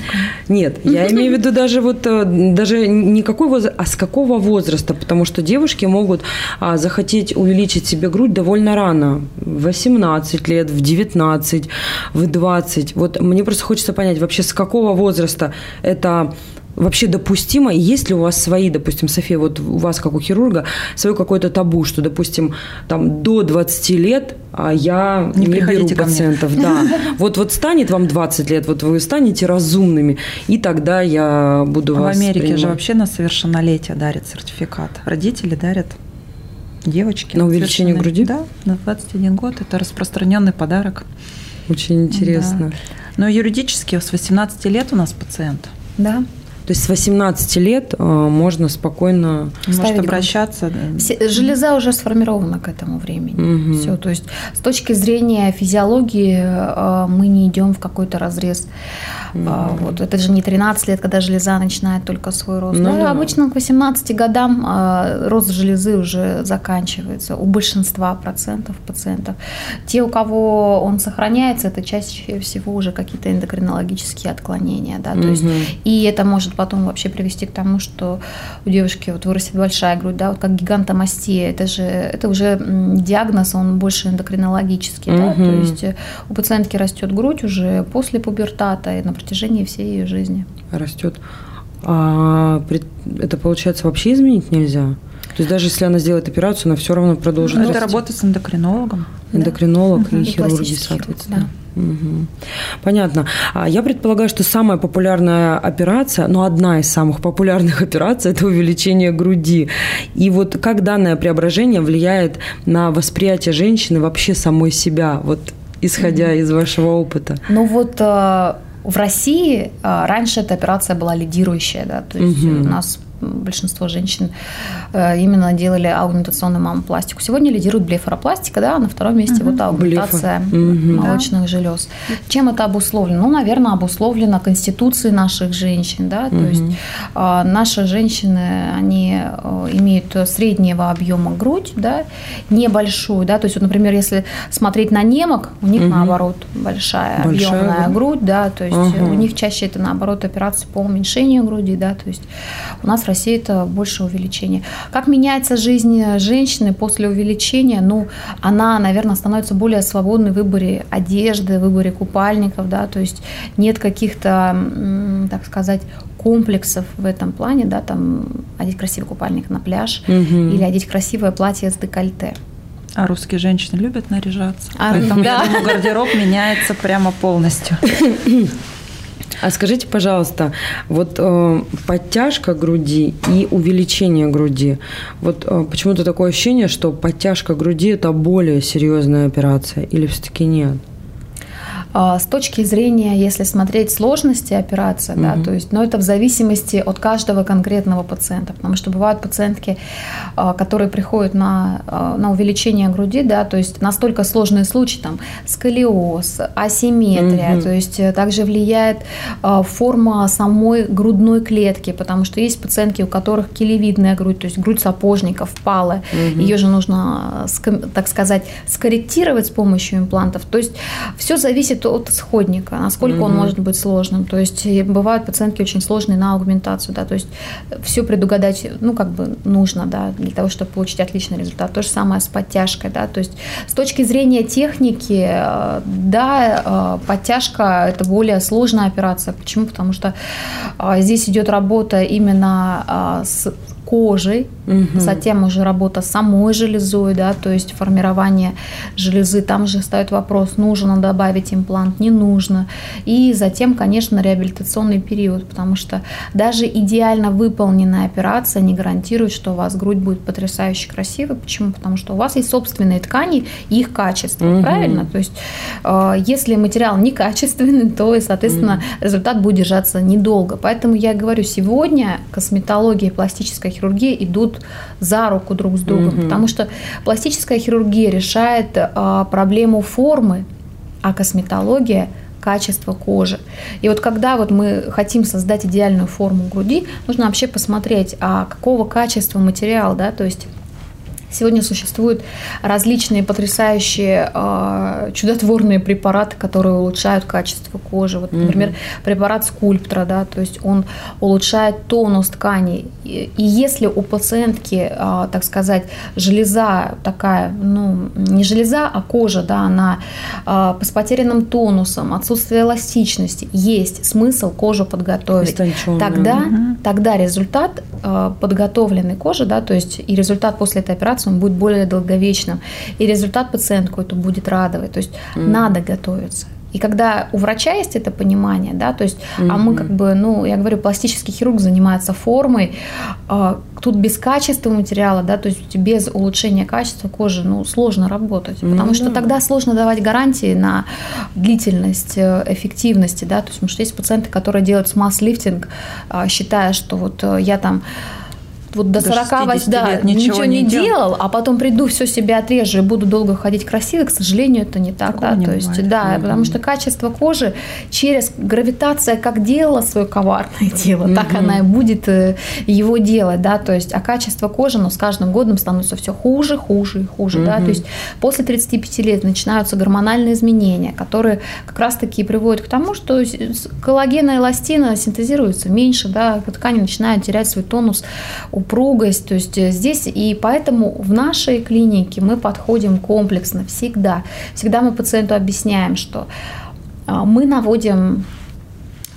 Нет, я имею в виду даже вот э, даже не какой возраст, а с какого возраста, потому что девушки могут а, захотеть увеличить себе грудь довольно рано, в 18 лет, в 19, в 20. Вот мне просто хочется понять, вообще с какого возраста это вообще допустимо? Есть ли у вас свои, допустим, София, вот у вас, как у хирурга, свое какое-то табу, что, допустим, там до 20 лет а я не, не беру пациентов. Да. Вот, вот станет вам 20 лет, вот вы станете разумными, и тогда я буду а вас В Америке принимать. же вообще на совершеннолетие дарят сертификат. Родители дарят девочки. На увеличение груди? Да, на 21 год. Это распространенный подарок. Очень интересно. Да. Но юридически с 18 лет у нас пациент. Да. То есть с 18 лет э, можно спокойно Может обращаться. Все, железа уже сформирована к этому времени. Угу. Все, то есть с точки зрения физиологии э, мы не идем в какой-то разрез. Угу. Вот, это же не 13 лет, когда железа начинает только свой рост. Ну, да, да. Обычно к 18 годам рост железы уже заканчивается у большинства процентов пациентов. Те, у кого он сохраняется, это чаще всего уже какие-то эндокринологические отклонения. Да, то угу. есть, и это может потом вообще привести к тому, что у девушки вот вырастет большая грудь, да, вот как гигантомастия. Это же это уже диагноз, он больше эндокринологический, угу. да, то есть у пациентки растет грудь уже после пубертата и на протяжении всей ее жизни. Растет. А это получается вообще изменить нельзя? То есть даже если она сделает операцию, она все равно продолжит. Ну, это работа с эндокринологом. Эндокринолог да. и, и хирурги, соответственно. Да. Угу. Понятно. А я предполагаю, что самая популярная операция, ну, одна из самых популярных операций – это увеличение груди. И вот как данное преображение влияет на восприятие женщины вообще самой себя, вот исходя угу. из вашего опыта? Ну вот э, в России э, раньше эта операция была лидирующая, да, то есть угу. у нас большинство женщин э, именно делали аугментационную мамопластику. Сегодня лидирует блефаропластика, да, а на втором месте угу. вот аугментация угу. молочных да. желез. Чем это обусловлено? Ну, наверное, обусловлено конституцией наших женщин, да, то угу. есть а, наши женщины, они э, имеют среднего объема грудь, да, небольшую, да, то есть, вот, например, если смотреть на немок, у них угу. наоборот большая, большая объемная да? грудь, да, то есть угу. у них чаще это наоборот операции по уменьшению груди, да, то есть у нас в России это больше увеличение. Как меняется жизнь женщины после увеличения? Ну, она, наверное, становится более свободной в выборе одежды, в выборе купальников, да, то есть нет каких-то, так сказать, комплексов в этом плане, да, там одеть красивый купальник на пляж угу. или одеть красивое платье с декольте. А русские женщины любят наряжаться. А, Поэтому, да. я думаю, гардероб меняется прямо полностью. А скажите, пожалуйста, вот э, подтяжка груди и увеличение груди, вот э, почему-то такое ощущение, что подтяжка груди – это более серьезная операция или все-таки нет? А, с точки зрения, если смотреть сложности операции, угу. да, то есть, но ну, это в зависимости от каждого конкретного пациента, потому что бывают пациентки, а, которые приходят на, а, на увеличение груди, да, то есть настолько сложные случаи, там, сколиоз, асимметрия, угу. то есть э, также влияет форма самой грудной клетки, потому что есть пациентки, у которых килевидная грудь, то есть грудь сапожников, впалая, угу. ее же нужно, так сказать, скорректировать с помощью имплантов, то есть все зависит от исходника, насколько угу. он может быть сложным. То есть бывают пациентки очень сложные на аугментацию, да, то есть все предугадать, ну, как бы нужно, да, для того, чтобы получить отличный результат. То же самое с подтяжкой, да, то есть с точки зрения техники, э, да, э, подтяжка – это более сложная операция. Почему? Потому что э, здесь идет работа именно с кожей, угу. затем уже работа с самой железой, да, то есть формирование железы, там же стоит вопрос, нужно добавить имплант, не нужно. И затем, конечно, реабилитационный период, потому что даже идеально выполненная операция не гарантирует, что у вас грудь будет потрясающе красивой. Почему? Потому что у вас есть собственные ткани и их качество, угу. правильно? То есть э, если материал некачественный, то, соответственно, угу. результат будет держаться недолго. Поэтому я говорю, сегодня косметология и пластическая хирургия идут за руку друг с другом, угу. потому что пластическая хирургия решает а, проблему формы, а косметология качество кожи. И вот когда вот мы хотим создать идеальную форму груди, нужно вообще посмотреть, а какого качества материал, да, то есть Сегодня существуют различные потрясающие э, чудотворные препараты, которые улучшают качество кожи. Вот, например, угу. препарат скульптора, да, то есть он улучшает тонус тканей. И, и если у пациентки, э, так сказать, железа такая, ну, не железа, а кожа, да, она э, с потерянным тонусом, отсутствие эластичности, есть смысл кожу подготовить. Тогда, угу. тогда результат э, подготовленной кожи, да, то есть и результат после этой операции он будет более долговечным. И результат пациентку это будет радовать. То есть mm. надо готовиться. И когда у врача есть это понимание, да, то есть, mm-hmm. а мы как бы, ну, я говорю, пластический хирург занимается формой, а, тут без качества материала, да, то есть без улучшения качества кожи, ну, сложно работать, mm-hmm. потому что тогда сложно давать гарантии на длительность э, эффективности, да, то есть, потому что есть пациенты, которые делают смаз-лифтинг, а, считая, что вот э, я там вот до, до 48 да, лет ничего, ничего не, не делал, делал, а потом приду, все себе отрежу и буду долго ходить красиво, к сожалению, это не так. да, не то есть, бывает. да, mm-hmm. потому что качество кожи через гравитация как делала свое коварное дело, mm-hmm. так она и будет э, его делать, да, то есть, а качество кожи, ну, с каждым годом становится все хуже, хуже и хуже, mm-hmm. да, то есть после 35 лет начинаются гормональные изменения, которые как раз-таки приводят к тому, что коллагена и эластина синтезируются меньше, да, ткани начинают терять свой тонус, упругость. То есть э, здесь и поэтому в нашей клинике мы подходим комплексно всегда. Всегда мы пациенту объясняем, что а, мы наводим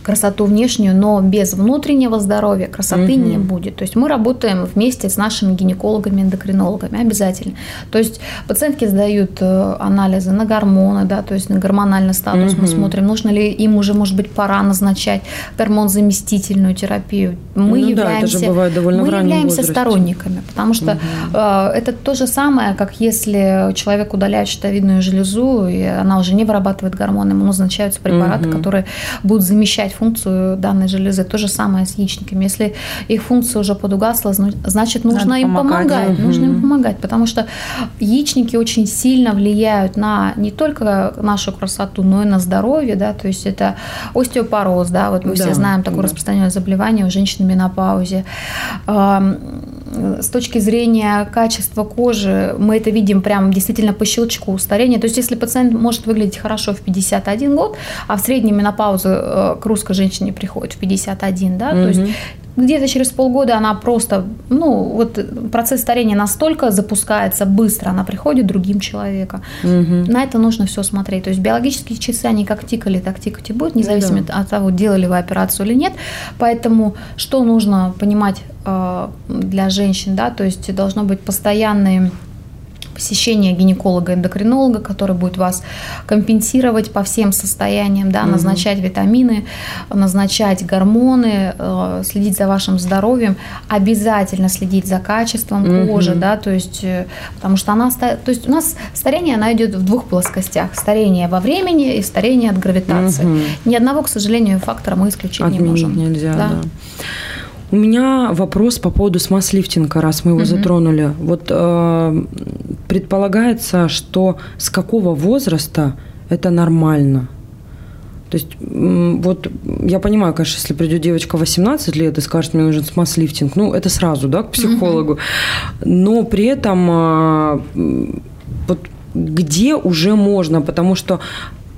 красоту внешнюю, но без внутреннего здоровья красоты угу. не будет. То есть мы работаем вместе с нашими гинекологами, эндокринологами обязательно. То есть пациентки сдают э, анализы на гормоны, да, то есть на гормональный статус угу. мы смотрим, нужно ли им уже, может быть, пора назначать гормон-заместительную терапию. Мы ну, являемся, да, это мы являемся сторонниками, потому что угу. э, это то же самое, как если человек удаляет щитовидную железу, и она уже не вырабатывает гормоны, ему назначаются препараты, угу. которые будут замещать функцию данной железы. То же самое с яичниками. Если их функция уже подугасла, значит, нужно Надо им помогать. помогать. Угу. Нужно им помогать, потому что яичники очень сильно влияют на не только нашу красоту, но и на здоровье, да, то есть это остеопороз, да, вот мы да, все знаем такое да. распространенное заболевание у женщин в менопаузе. С точки зрения качества кожи мы это видим прям действительно по щелчку старения. То есть если пациент может выглядеть хорошо в 51 год, а в среднем менопаузу э, к русской женщине приходит в 51, да, угу. то есть где-то через полгода она просто, ну, вот процесс старения настолько запускается быстро, она приходит другим человеком. Угу. На это нужно все смотреть. То есть биологические часы, они как тикали, так тикать и будут, независимо ну, да. от того, делали вы операцию или нет. Поэтому что нужно понимать э, для женщин, да, то есть должно быть постоянные посещение гинеколога-эндокринолога, который будет вас компенсировать по всем состояниям, да, угу. назначать витамины, назначать гормоны, э, следить за вашим здоровьем, обязательно следить за качеством угу. кожи, да, то есть, э, потому что она, то есть у нас старение, она идет в двух плоскостях, старение во времени и старение от гравитации. Угу. Ни одного, к сожалению, фактора мы исключить Отменить не можем. нельзя, да. да. У меня вопрос по поводу смаз-лифтинга, раз мы его угу. затронули. Вот э, предполагается, что с какого возраста это нормально? То есть, вот я понимаю, конечно, если придет девочка 18 лет и скажет, мне нужен смаз-лифтинг, ну, это сразу, да, к психологу. Угу. Но при этом э, вот где уже можно, потому что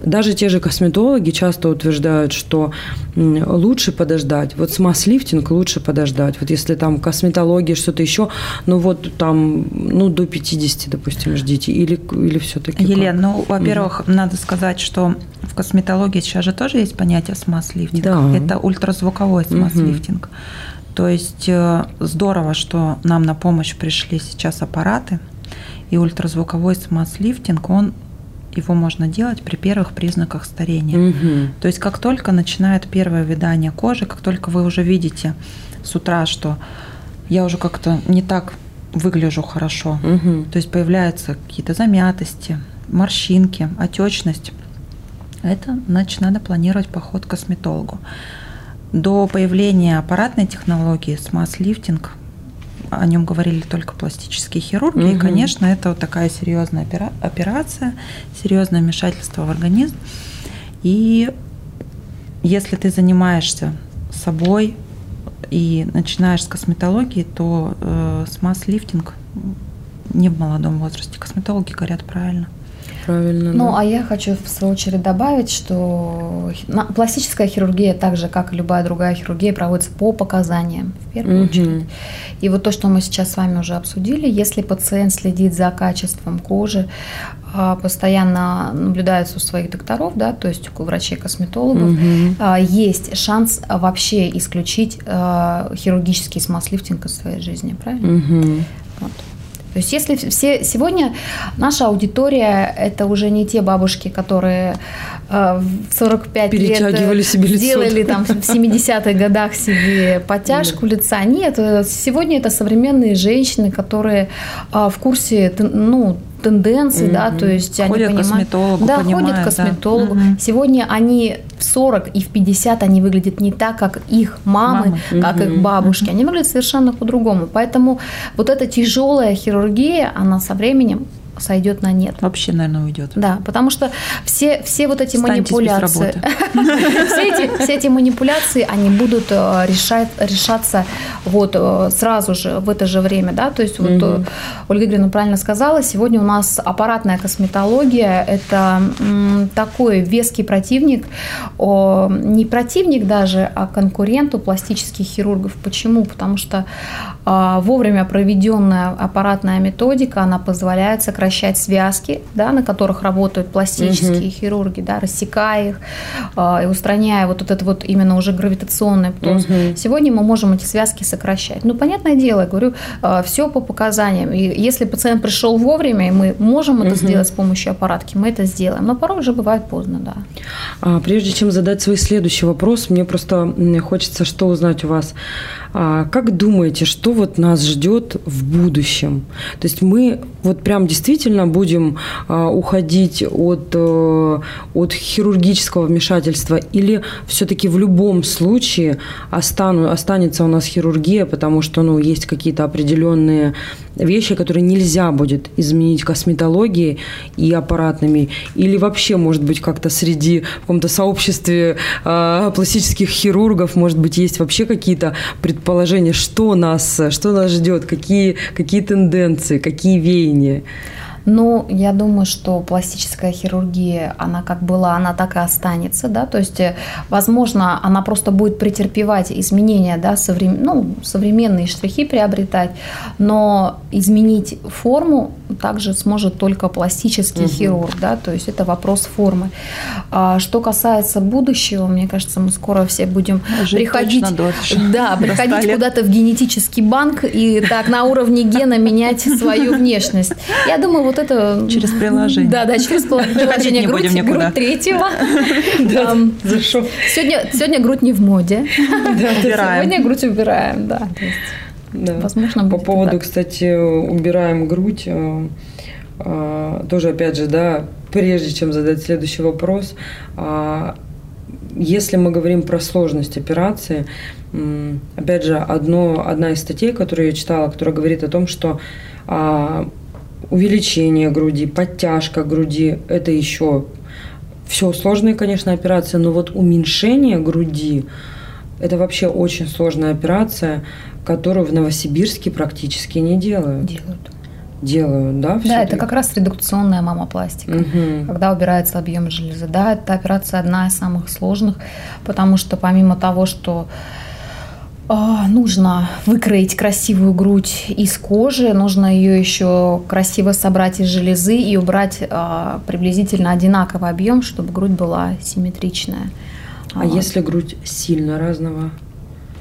даже те же косметологи часто утверждают, что лучше подождать. Вот с масс-лифтинг лучше подождать. Вот если там косметология, что-то еще, ну вот там, ну до 50, допустим, ждите. Или, или все-таки Елена, ну, во-первых, угу. надо сказать, что в косметологии сейчас же тоже есть понятие смаз-лифтинг. Да. Это ультразвуковой смаз-лифтинг. Угу. То есть э, здорово, что нам на помощь пришли сейчас аппараты, и ультразвуковой смаз-лифтинг, он его можно делать при первых признаках старения. Угу. То есть как только начинает первое видание кожи, как только вы уже видите с утра, что я уже как-то не так выгляжу хорошо, угу. то есть появляются какие-то замятости, морщинки, отечность, это значит надо планировать поход к косметологу. До появления аппаратной технологии смаз-лифтинг о нем говорили только пластические хирурги. Угу. И, конечно, это вот такая серьезная операция, серьезное вмешательство в организм. И если ты занимаешься собой и начинаешь с косметологии, то э, смаз-лифтинг не в молодом возрасте. Косметологи говорят правильно правильно. Ну, да. а я хочу в свою очередь добавить, что пластическая хирургия, так же как и любая другая хирургия, проводится по показаниям в первую угу. очередь. И вот то, что мы сейчас с вами уже обсудили, если пациент следит за качеством кожи, а, постоянно наблюдается у своих докторов, да, то есть у врачей-косметологов, угу. есть шанс вообще исключить а, хирургический смаз-лифтинг из своей жизни, правильно? Угу. Вот. То есть если все сегодня наша аудитория это уже не те бабушки, которые э, в 45 лет э, себе лицо. сделали там в 70-х годах себе подтяжку лица. Нет, э, сегодня это современные женщины, которые в курсе ну, тенденций, mm-hmm. да, то есть ходят они понимают, косметологу, да, ходят к косметологу. Да. Mm-hmm. Сегодня они в 40 и в 50 они выглядят не так, как их мамы, мамы. как mm-hmm. их бабушки, mm-hmm. они выглядят совершенно по-другому. Поэтому вот эта тяжелая хирургия, она со временем сойдет на нет. Вообще, наверное, уйдет. Да, потому что все, все вот эти Станьтесь манипуляции, все эти, все эти манипуляции, они будут э, решать, решаться вот э, сразу же, в это же время, да, то есть вот угу. Ольга Игоревна правильно сказала, сегодня у нас аппаратная косметология – это такой веский противник, не противник даже, а конкурент у пластических хирургов. Почему? Потому что а, вовремя проведенная аппаратная методика, она позволяет сокращать связки, да, на которых работают пластические угу. хирурги, да, рассекая их а, и устраняя вот это вот именно уже гравитационный птоз. Угу. Сегодня мы можем эти связки сокращать. Ну, понятное дело, я говорю, а, все по показаниям. И если пациент пришел вовремя, и мы можем это угу. сделать с помощью аппаратки, мы это сделаем. Но порой уже бывает поздно, да. А, прежде чем задать свой следующий вопрос, мне просто хочется что узнать у вас. А, как думаете, что вот нас ждет в будущем? То есть мы вот прям действительно будем а, уходить от, э, от хирургического вмешательства или все-таки в любом случае остану, останется у нас хирургия, потому что ну, есть какие-то определенные вещи, которые нельзя будет изменить косметологией и аппаратными, или вообще, может быть, как-то среди в каком-то сообществе э, пластических хирургов, может быть, есть вообще какие-то предположения, что нас, что нас ждет, какие, какие тенденции, какие веяния? Ну, я думаю, что пластическая хирургия, она как была, она так и останется, да, то есть, э, возможно, она просто будет претерпевать изменения, да, соврем... ну, современные штрихи приобретать, но изменить форму также сможет только пластический угу. хирург, да, то есть это вопрос формы. А что касается будущего, мне кажется, мы скоро все будем Жить приходить, да, приходить куда-то в генетический банк и так на уровне гена менять свою внешность. Я думаю, вот это... Через приложение. Да, да, через приложение грудь, грудь третьего. Сегодня, сегодня грудь не в моде. Сегодня грудь убираем, да. Да. Возможно, По поводу, так. кстати, убираем грудь, э, э, тоже, опять же, да, прежде чем задать следующий вопрос, а, если мы говорим про сложность операции, опять же, одно, одна из статей, которую я читала, которая говорит о том, что а, увеличение груди, подтяжка груди – это еще все сложные, конечно, операции, но вот уменьшение груди – это вообще очень сложная операция, которую в Новосибирске практически не делают. Делают. Делают, да? Да, это как раз редукционная мамопластика, угу. когда убирается объем железы. Да, эта операция одна из самых сложных, потому что помимо того, что нужно выкроить красивую грудь из кожи, нужно ее еще красиво собрать из железы и убрать а, приблизительно одинаковый объем, чтобы грудь была симметричная. А вот. если грудь сильно разного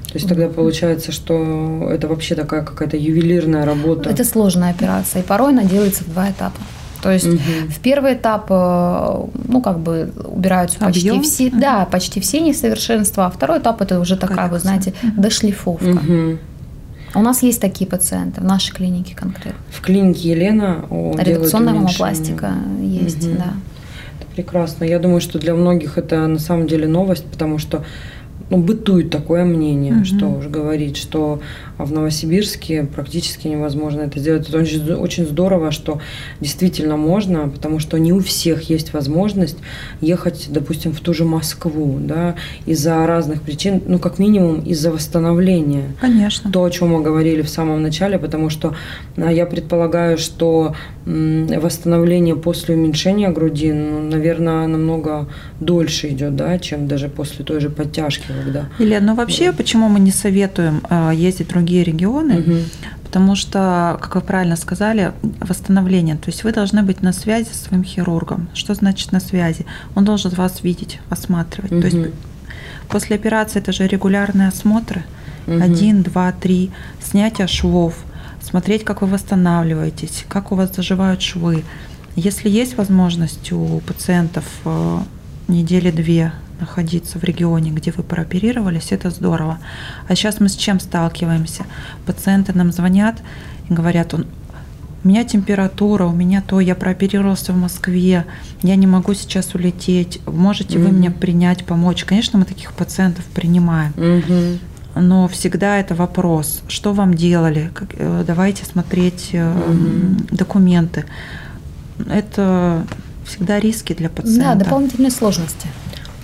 то есть тогда получается, что это вообще такая какая-то ювелирная работа. Это сложная операция, и порой она делается в два этапа. То есть угу. в первый этап, э, ну, как бы убираются почти Объем? все, угу. да, почти все несовершенства, а второй этап это уже такая, Коррекция. вы знаете, угу. дошлифовка. Угу. У нас есть такие пациенты в нашей клинике конкретно. В клинике Елена редукционная мамопластика есть, угу. да. Это прекрасно. Я думаю, что для многих это на самом деле новость, потому что ну, бытует такое мнение, угу. что уж говорить, что в Новосибирске практически невозможно это сделать. Это очень, очень здорово, что действительно можно, потому что не у всех есть возможность ехать, допустим, в ту же Москву, да, из-за разных причин, ну, как минимум, из-за восстановления. Конечно. То, о чем мы говорили в самом начале, потому что а, я предполагаю, что восстановление после уменьшения груди, ну, наверное, намного дольше идет, да, чем даже после той же подтяжки. Когда... Илья, ну вообще, почему мы не советуем э, ездить в другие регионы? Угу. Потому что, как вы правильно сказали, восстановление. То есть вы должны быть на связи с своим хирургом. Что значит на связи? Он должен вас видеть, осматривать. Угу. То есть после операции это же регулярные осмотры. Угу. Один, два, три. Снятие швов смотреть, как вы восстанавливаетесь, как у вас заживают швы. Если есть возможность у пациентов э, недели две находиться в регионе, где вы прооперировались, это здорово. А сейчас мы с чем сталкиваемся? Пациенты нам звонят и говорят, он, у меня температура, у меня то, я прооперировался в Москве, я не могу сейчас улететь, можете mm-hmm. вы мне принять, помочь? Конечно, мы таких пациентов принимаем. Mm-hmm но всегда это вопрос, что вам делали, как, э, давайте смотреть угу. документы. Это всегда риски для пациента. Да, дополнительные сложности.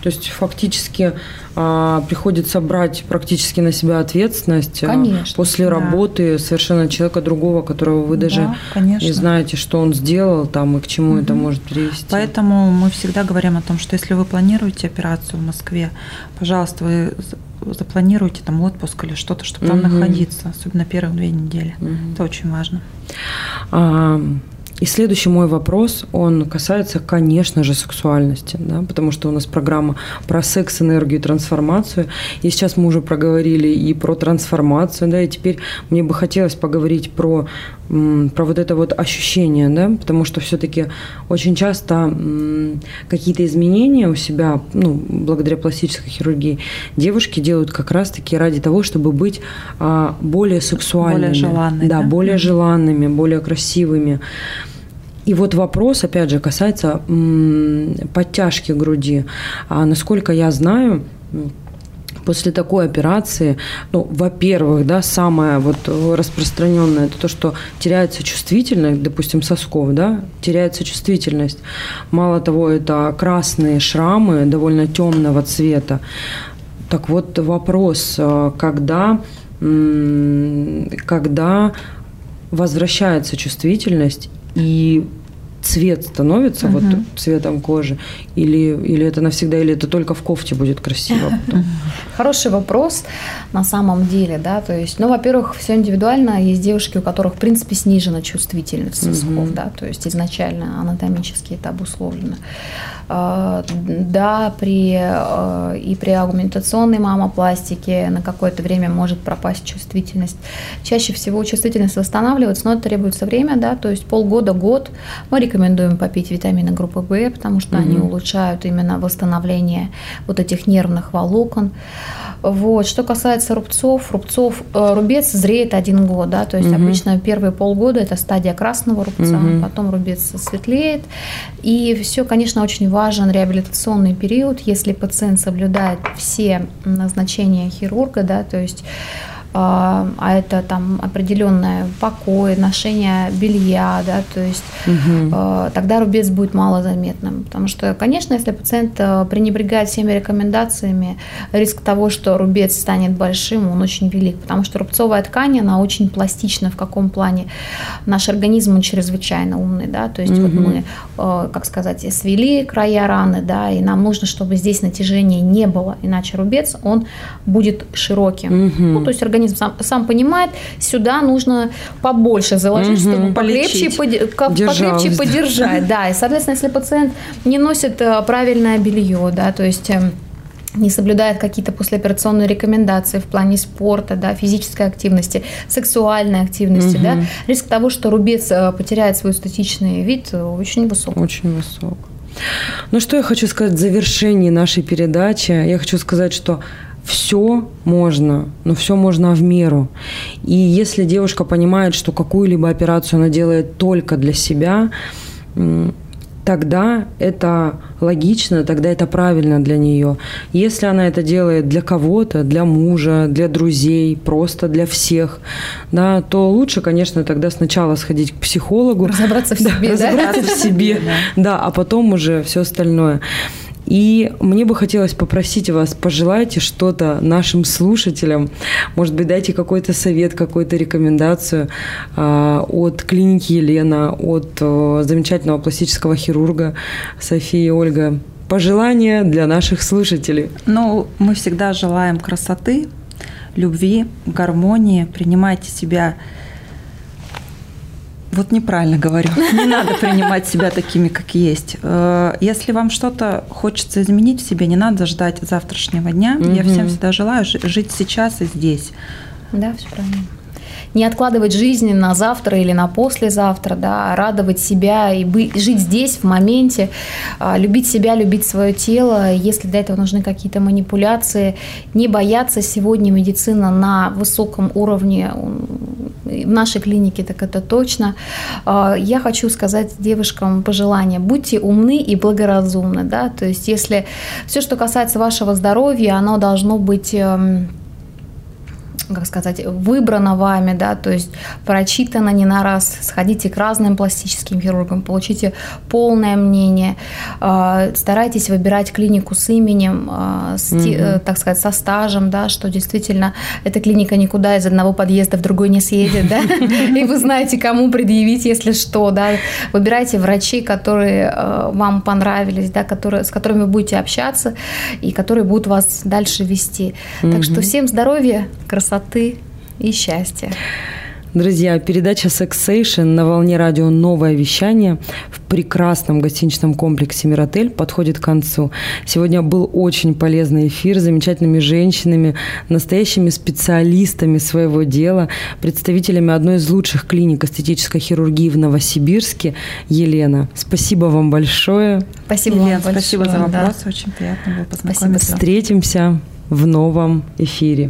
То есть фактически а, приходится брать практически на себя ответственность а, конечно, после да. работы совершенно человека другого, которого вы даже да, конечно. не знаете, что он сделал там и к чему угу. это может привести. Поэтому мы всегда говорим о том, что если вы планируете операцию в Москве, пожалуйста, вы запланируйте там отпуск или что-то, чтобы там угу. находиться, особенно первые две недели. Угу. Это очень важно. А, и следующий мой вопрос, он касается, конечно же, сексуальности, да, потому что у нас программа про секс, энергию трансформацию. И сейчас мы уже проговорили и про трансформацию, да, и теперь мне бы хотелось поговорить про, про вот это вот ощущение, да, потому что все-таки очень часто какие-то изменения у себя, ну, благодаря пластической хирургии, девушки делают как раз-таки ради того, чтобы быть а, более сексуальными. Более желанными. Да, да? более желанными, более красивыми. И вот вопрос, опять же, касается подтяжки груди. А насколько я знаю, после такой операции, ну, во-первых, да, самое вот распространенное это то, что теряется чувствительность, допустим, сосков, да, теряется чувствительность. Мало того, это красные шрамы довольно темного цвета. Так вот вопрос, а, когда, когда возвращается чувствительность и цвет становится угу. вот цветом кожи? Или, или это навсегда, или это только в кофте будет красиво потом? Хороший вопрос на самом деле, да, то есть, ну, во-первых, все индивидуально, есть девушки, у которых, в принципе, снижена чувствительность сосков, угу. да, то есть изначально анатомически это обусловлено. А, да, при, а, и при аугментационной мамопластике на какое-то время может пропасть чувствительность. Чаще всего чувствительность восстанавливается, но это требуется время, да, то есть полгода-год. Мы рекомендуем попить витамины группы В, потому что угу. они улучшают именно восстановление вот этих нервных волокон. Вот. Что касается рубцов, рубцов, э, рубец зреет один год, да, то есть угу. обычно первые полгода это стадия красного рубца, угу. потом рубец светлеет, и все, конечно, очень важен реабилитационный период, если пациент соблюдает все назначения хирурга, да, то есть а, а это там определенное покой, ношение белья, да, то есть угу. тогда рубец будет малозаметным. Потому что, конечно, если пациент э, пренебрегает всеми рекомендациями, риск того, что рубец станет большим, он очень велик, потому что рубцовая ткань, она очень пластична в каком плане. Наш организм, он чрезвычайно умный, да, то есть угу. вот мы, как сказать, свели края раны, да, и нам нужно, чтобы здесь натяжения не было, иначе рубец, он будет широким. Угу. Ну, то есть организм организм сам, сам понимает, сюда нужно побольше заложить, угу, чтобы покрепче, покрепче подержать. Да, и, соответственно, если пациент не носит э, правильное белье, да, то есть эм, не соблюдает какие-то послеоперационные рекомендации в плане спорта, да, физической активности, сексуальной активности, угу. да, риск того, что рубец э, потеряет свой статичный вид, э, очень высок. Очень высок. Ну, что я хочу сказать в завершении нашей передачи? Я хочу сказать, что все можно, но все можно в меру. И если девушка понимает, что какую-либо операцию она делает только для себя, тогда это логично, тогда это правильно для нее. Если она это делает для кого-то, для мужа, для друзей, просто для всех, да, то лучше, конечно, тогда сначала сходить к психологу. Разобраться в себе, да? Разобраться в себе, да, а потом уже все остальное. И мне бы хотелось попросить вас, пожелайте что-то нашим слушателям. Может быть, дайте какой-то совет, какую-то рекомендацию э, от клиники Елена, от э, замечательного пластического хирурга Софии Ольга. Пожелания для наших слушателей. Ну, мы всегда желаем красоты, любви, гармонии. Принимайте себя вот неправильно говорю. Не надо принимать себя такими, как есть. Э, если вам что-то хочется изменить в себе, не надо ждать завтрашнего дня. Угу. Я всем всегда желаю жить сейчас и здесь. Да, все правильно не откладывать жизнь на завтра или на послезавтра, да, а радовать себя и быть, жить здесь, в моменте, а, любить себя, любить свое тело. Если для этого нужны какие-то манипуляции, не бояться сегодня медицина на высоком уровне в нашей клинике, так это точно. А, я хочу сказать девушкам пожелание, будьте умны и благоразумны, да, то есть если все, что касается вашего здоровья, оно должно быть эм, как сказать, выбрано вами, да, то есть прочитано не на раз, сходите к разным пластическим хирургам, получите полное мнение, а, старайтесь выбирать клинику с именем, а, с, угу. так сказать, со стажем, да, что действительно эта клиника никуда из одного подъезда в другой не съедет, да, и вы знаете, кому предъявить, если что, да, выбирайте врачей, которые а, вам понравились, да, которые, с которыми вы будете общаться и которые будут вас дальше вести. Так что всем здоровья, красоты, красоты и счастья. Друзья, передача Sexation на волне радио «Новое вещание» в прекрасном гостиничном комплексе «Миротель» подходит к концу. Сегодня был очень полезный эфир с замечательными женщинами, настоящими специалистами своего дела, представителями одной из лучших клиник эстетической хирургии в Новосибирске. Елена, спасибо вам большое. Спасибо Елена, вам большое. Спасибо за вопрос, да. очень приятно было познакомиться. Спасибо. Встретимся в новом эфире.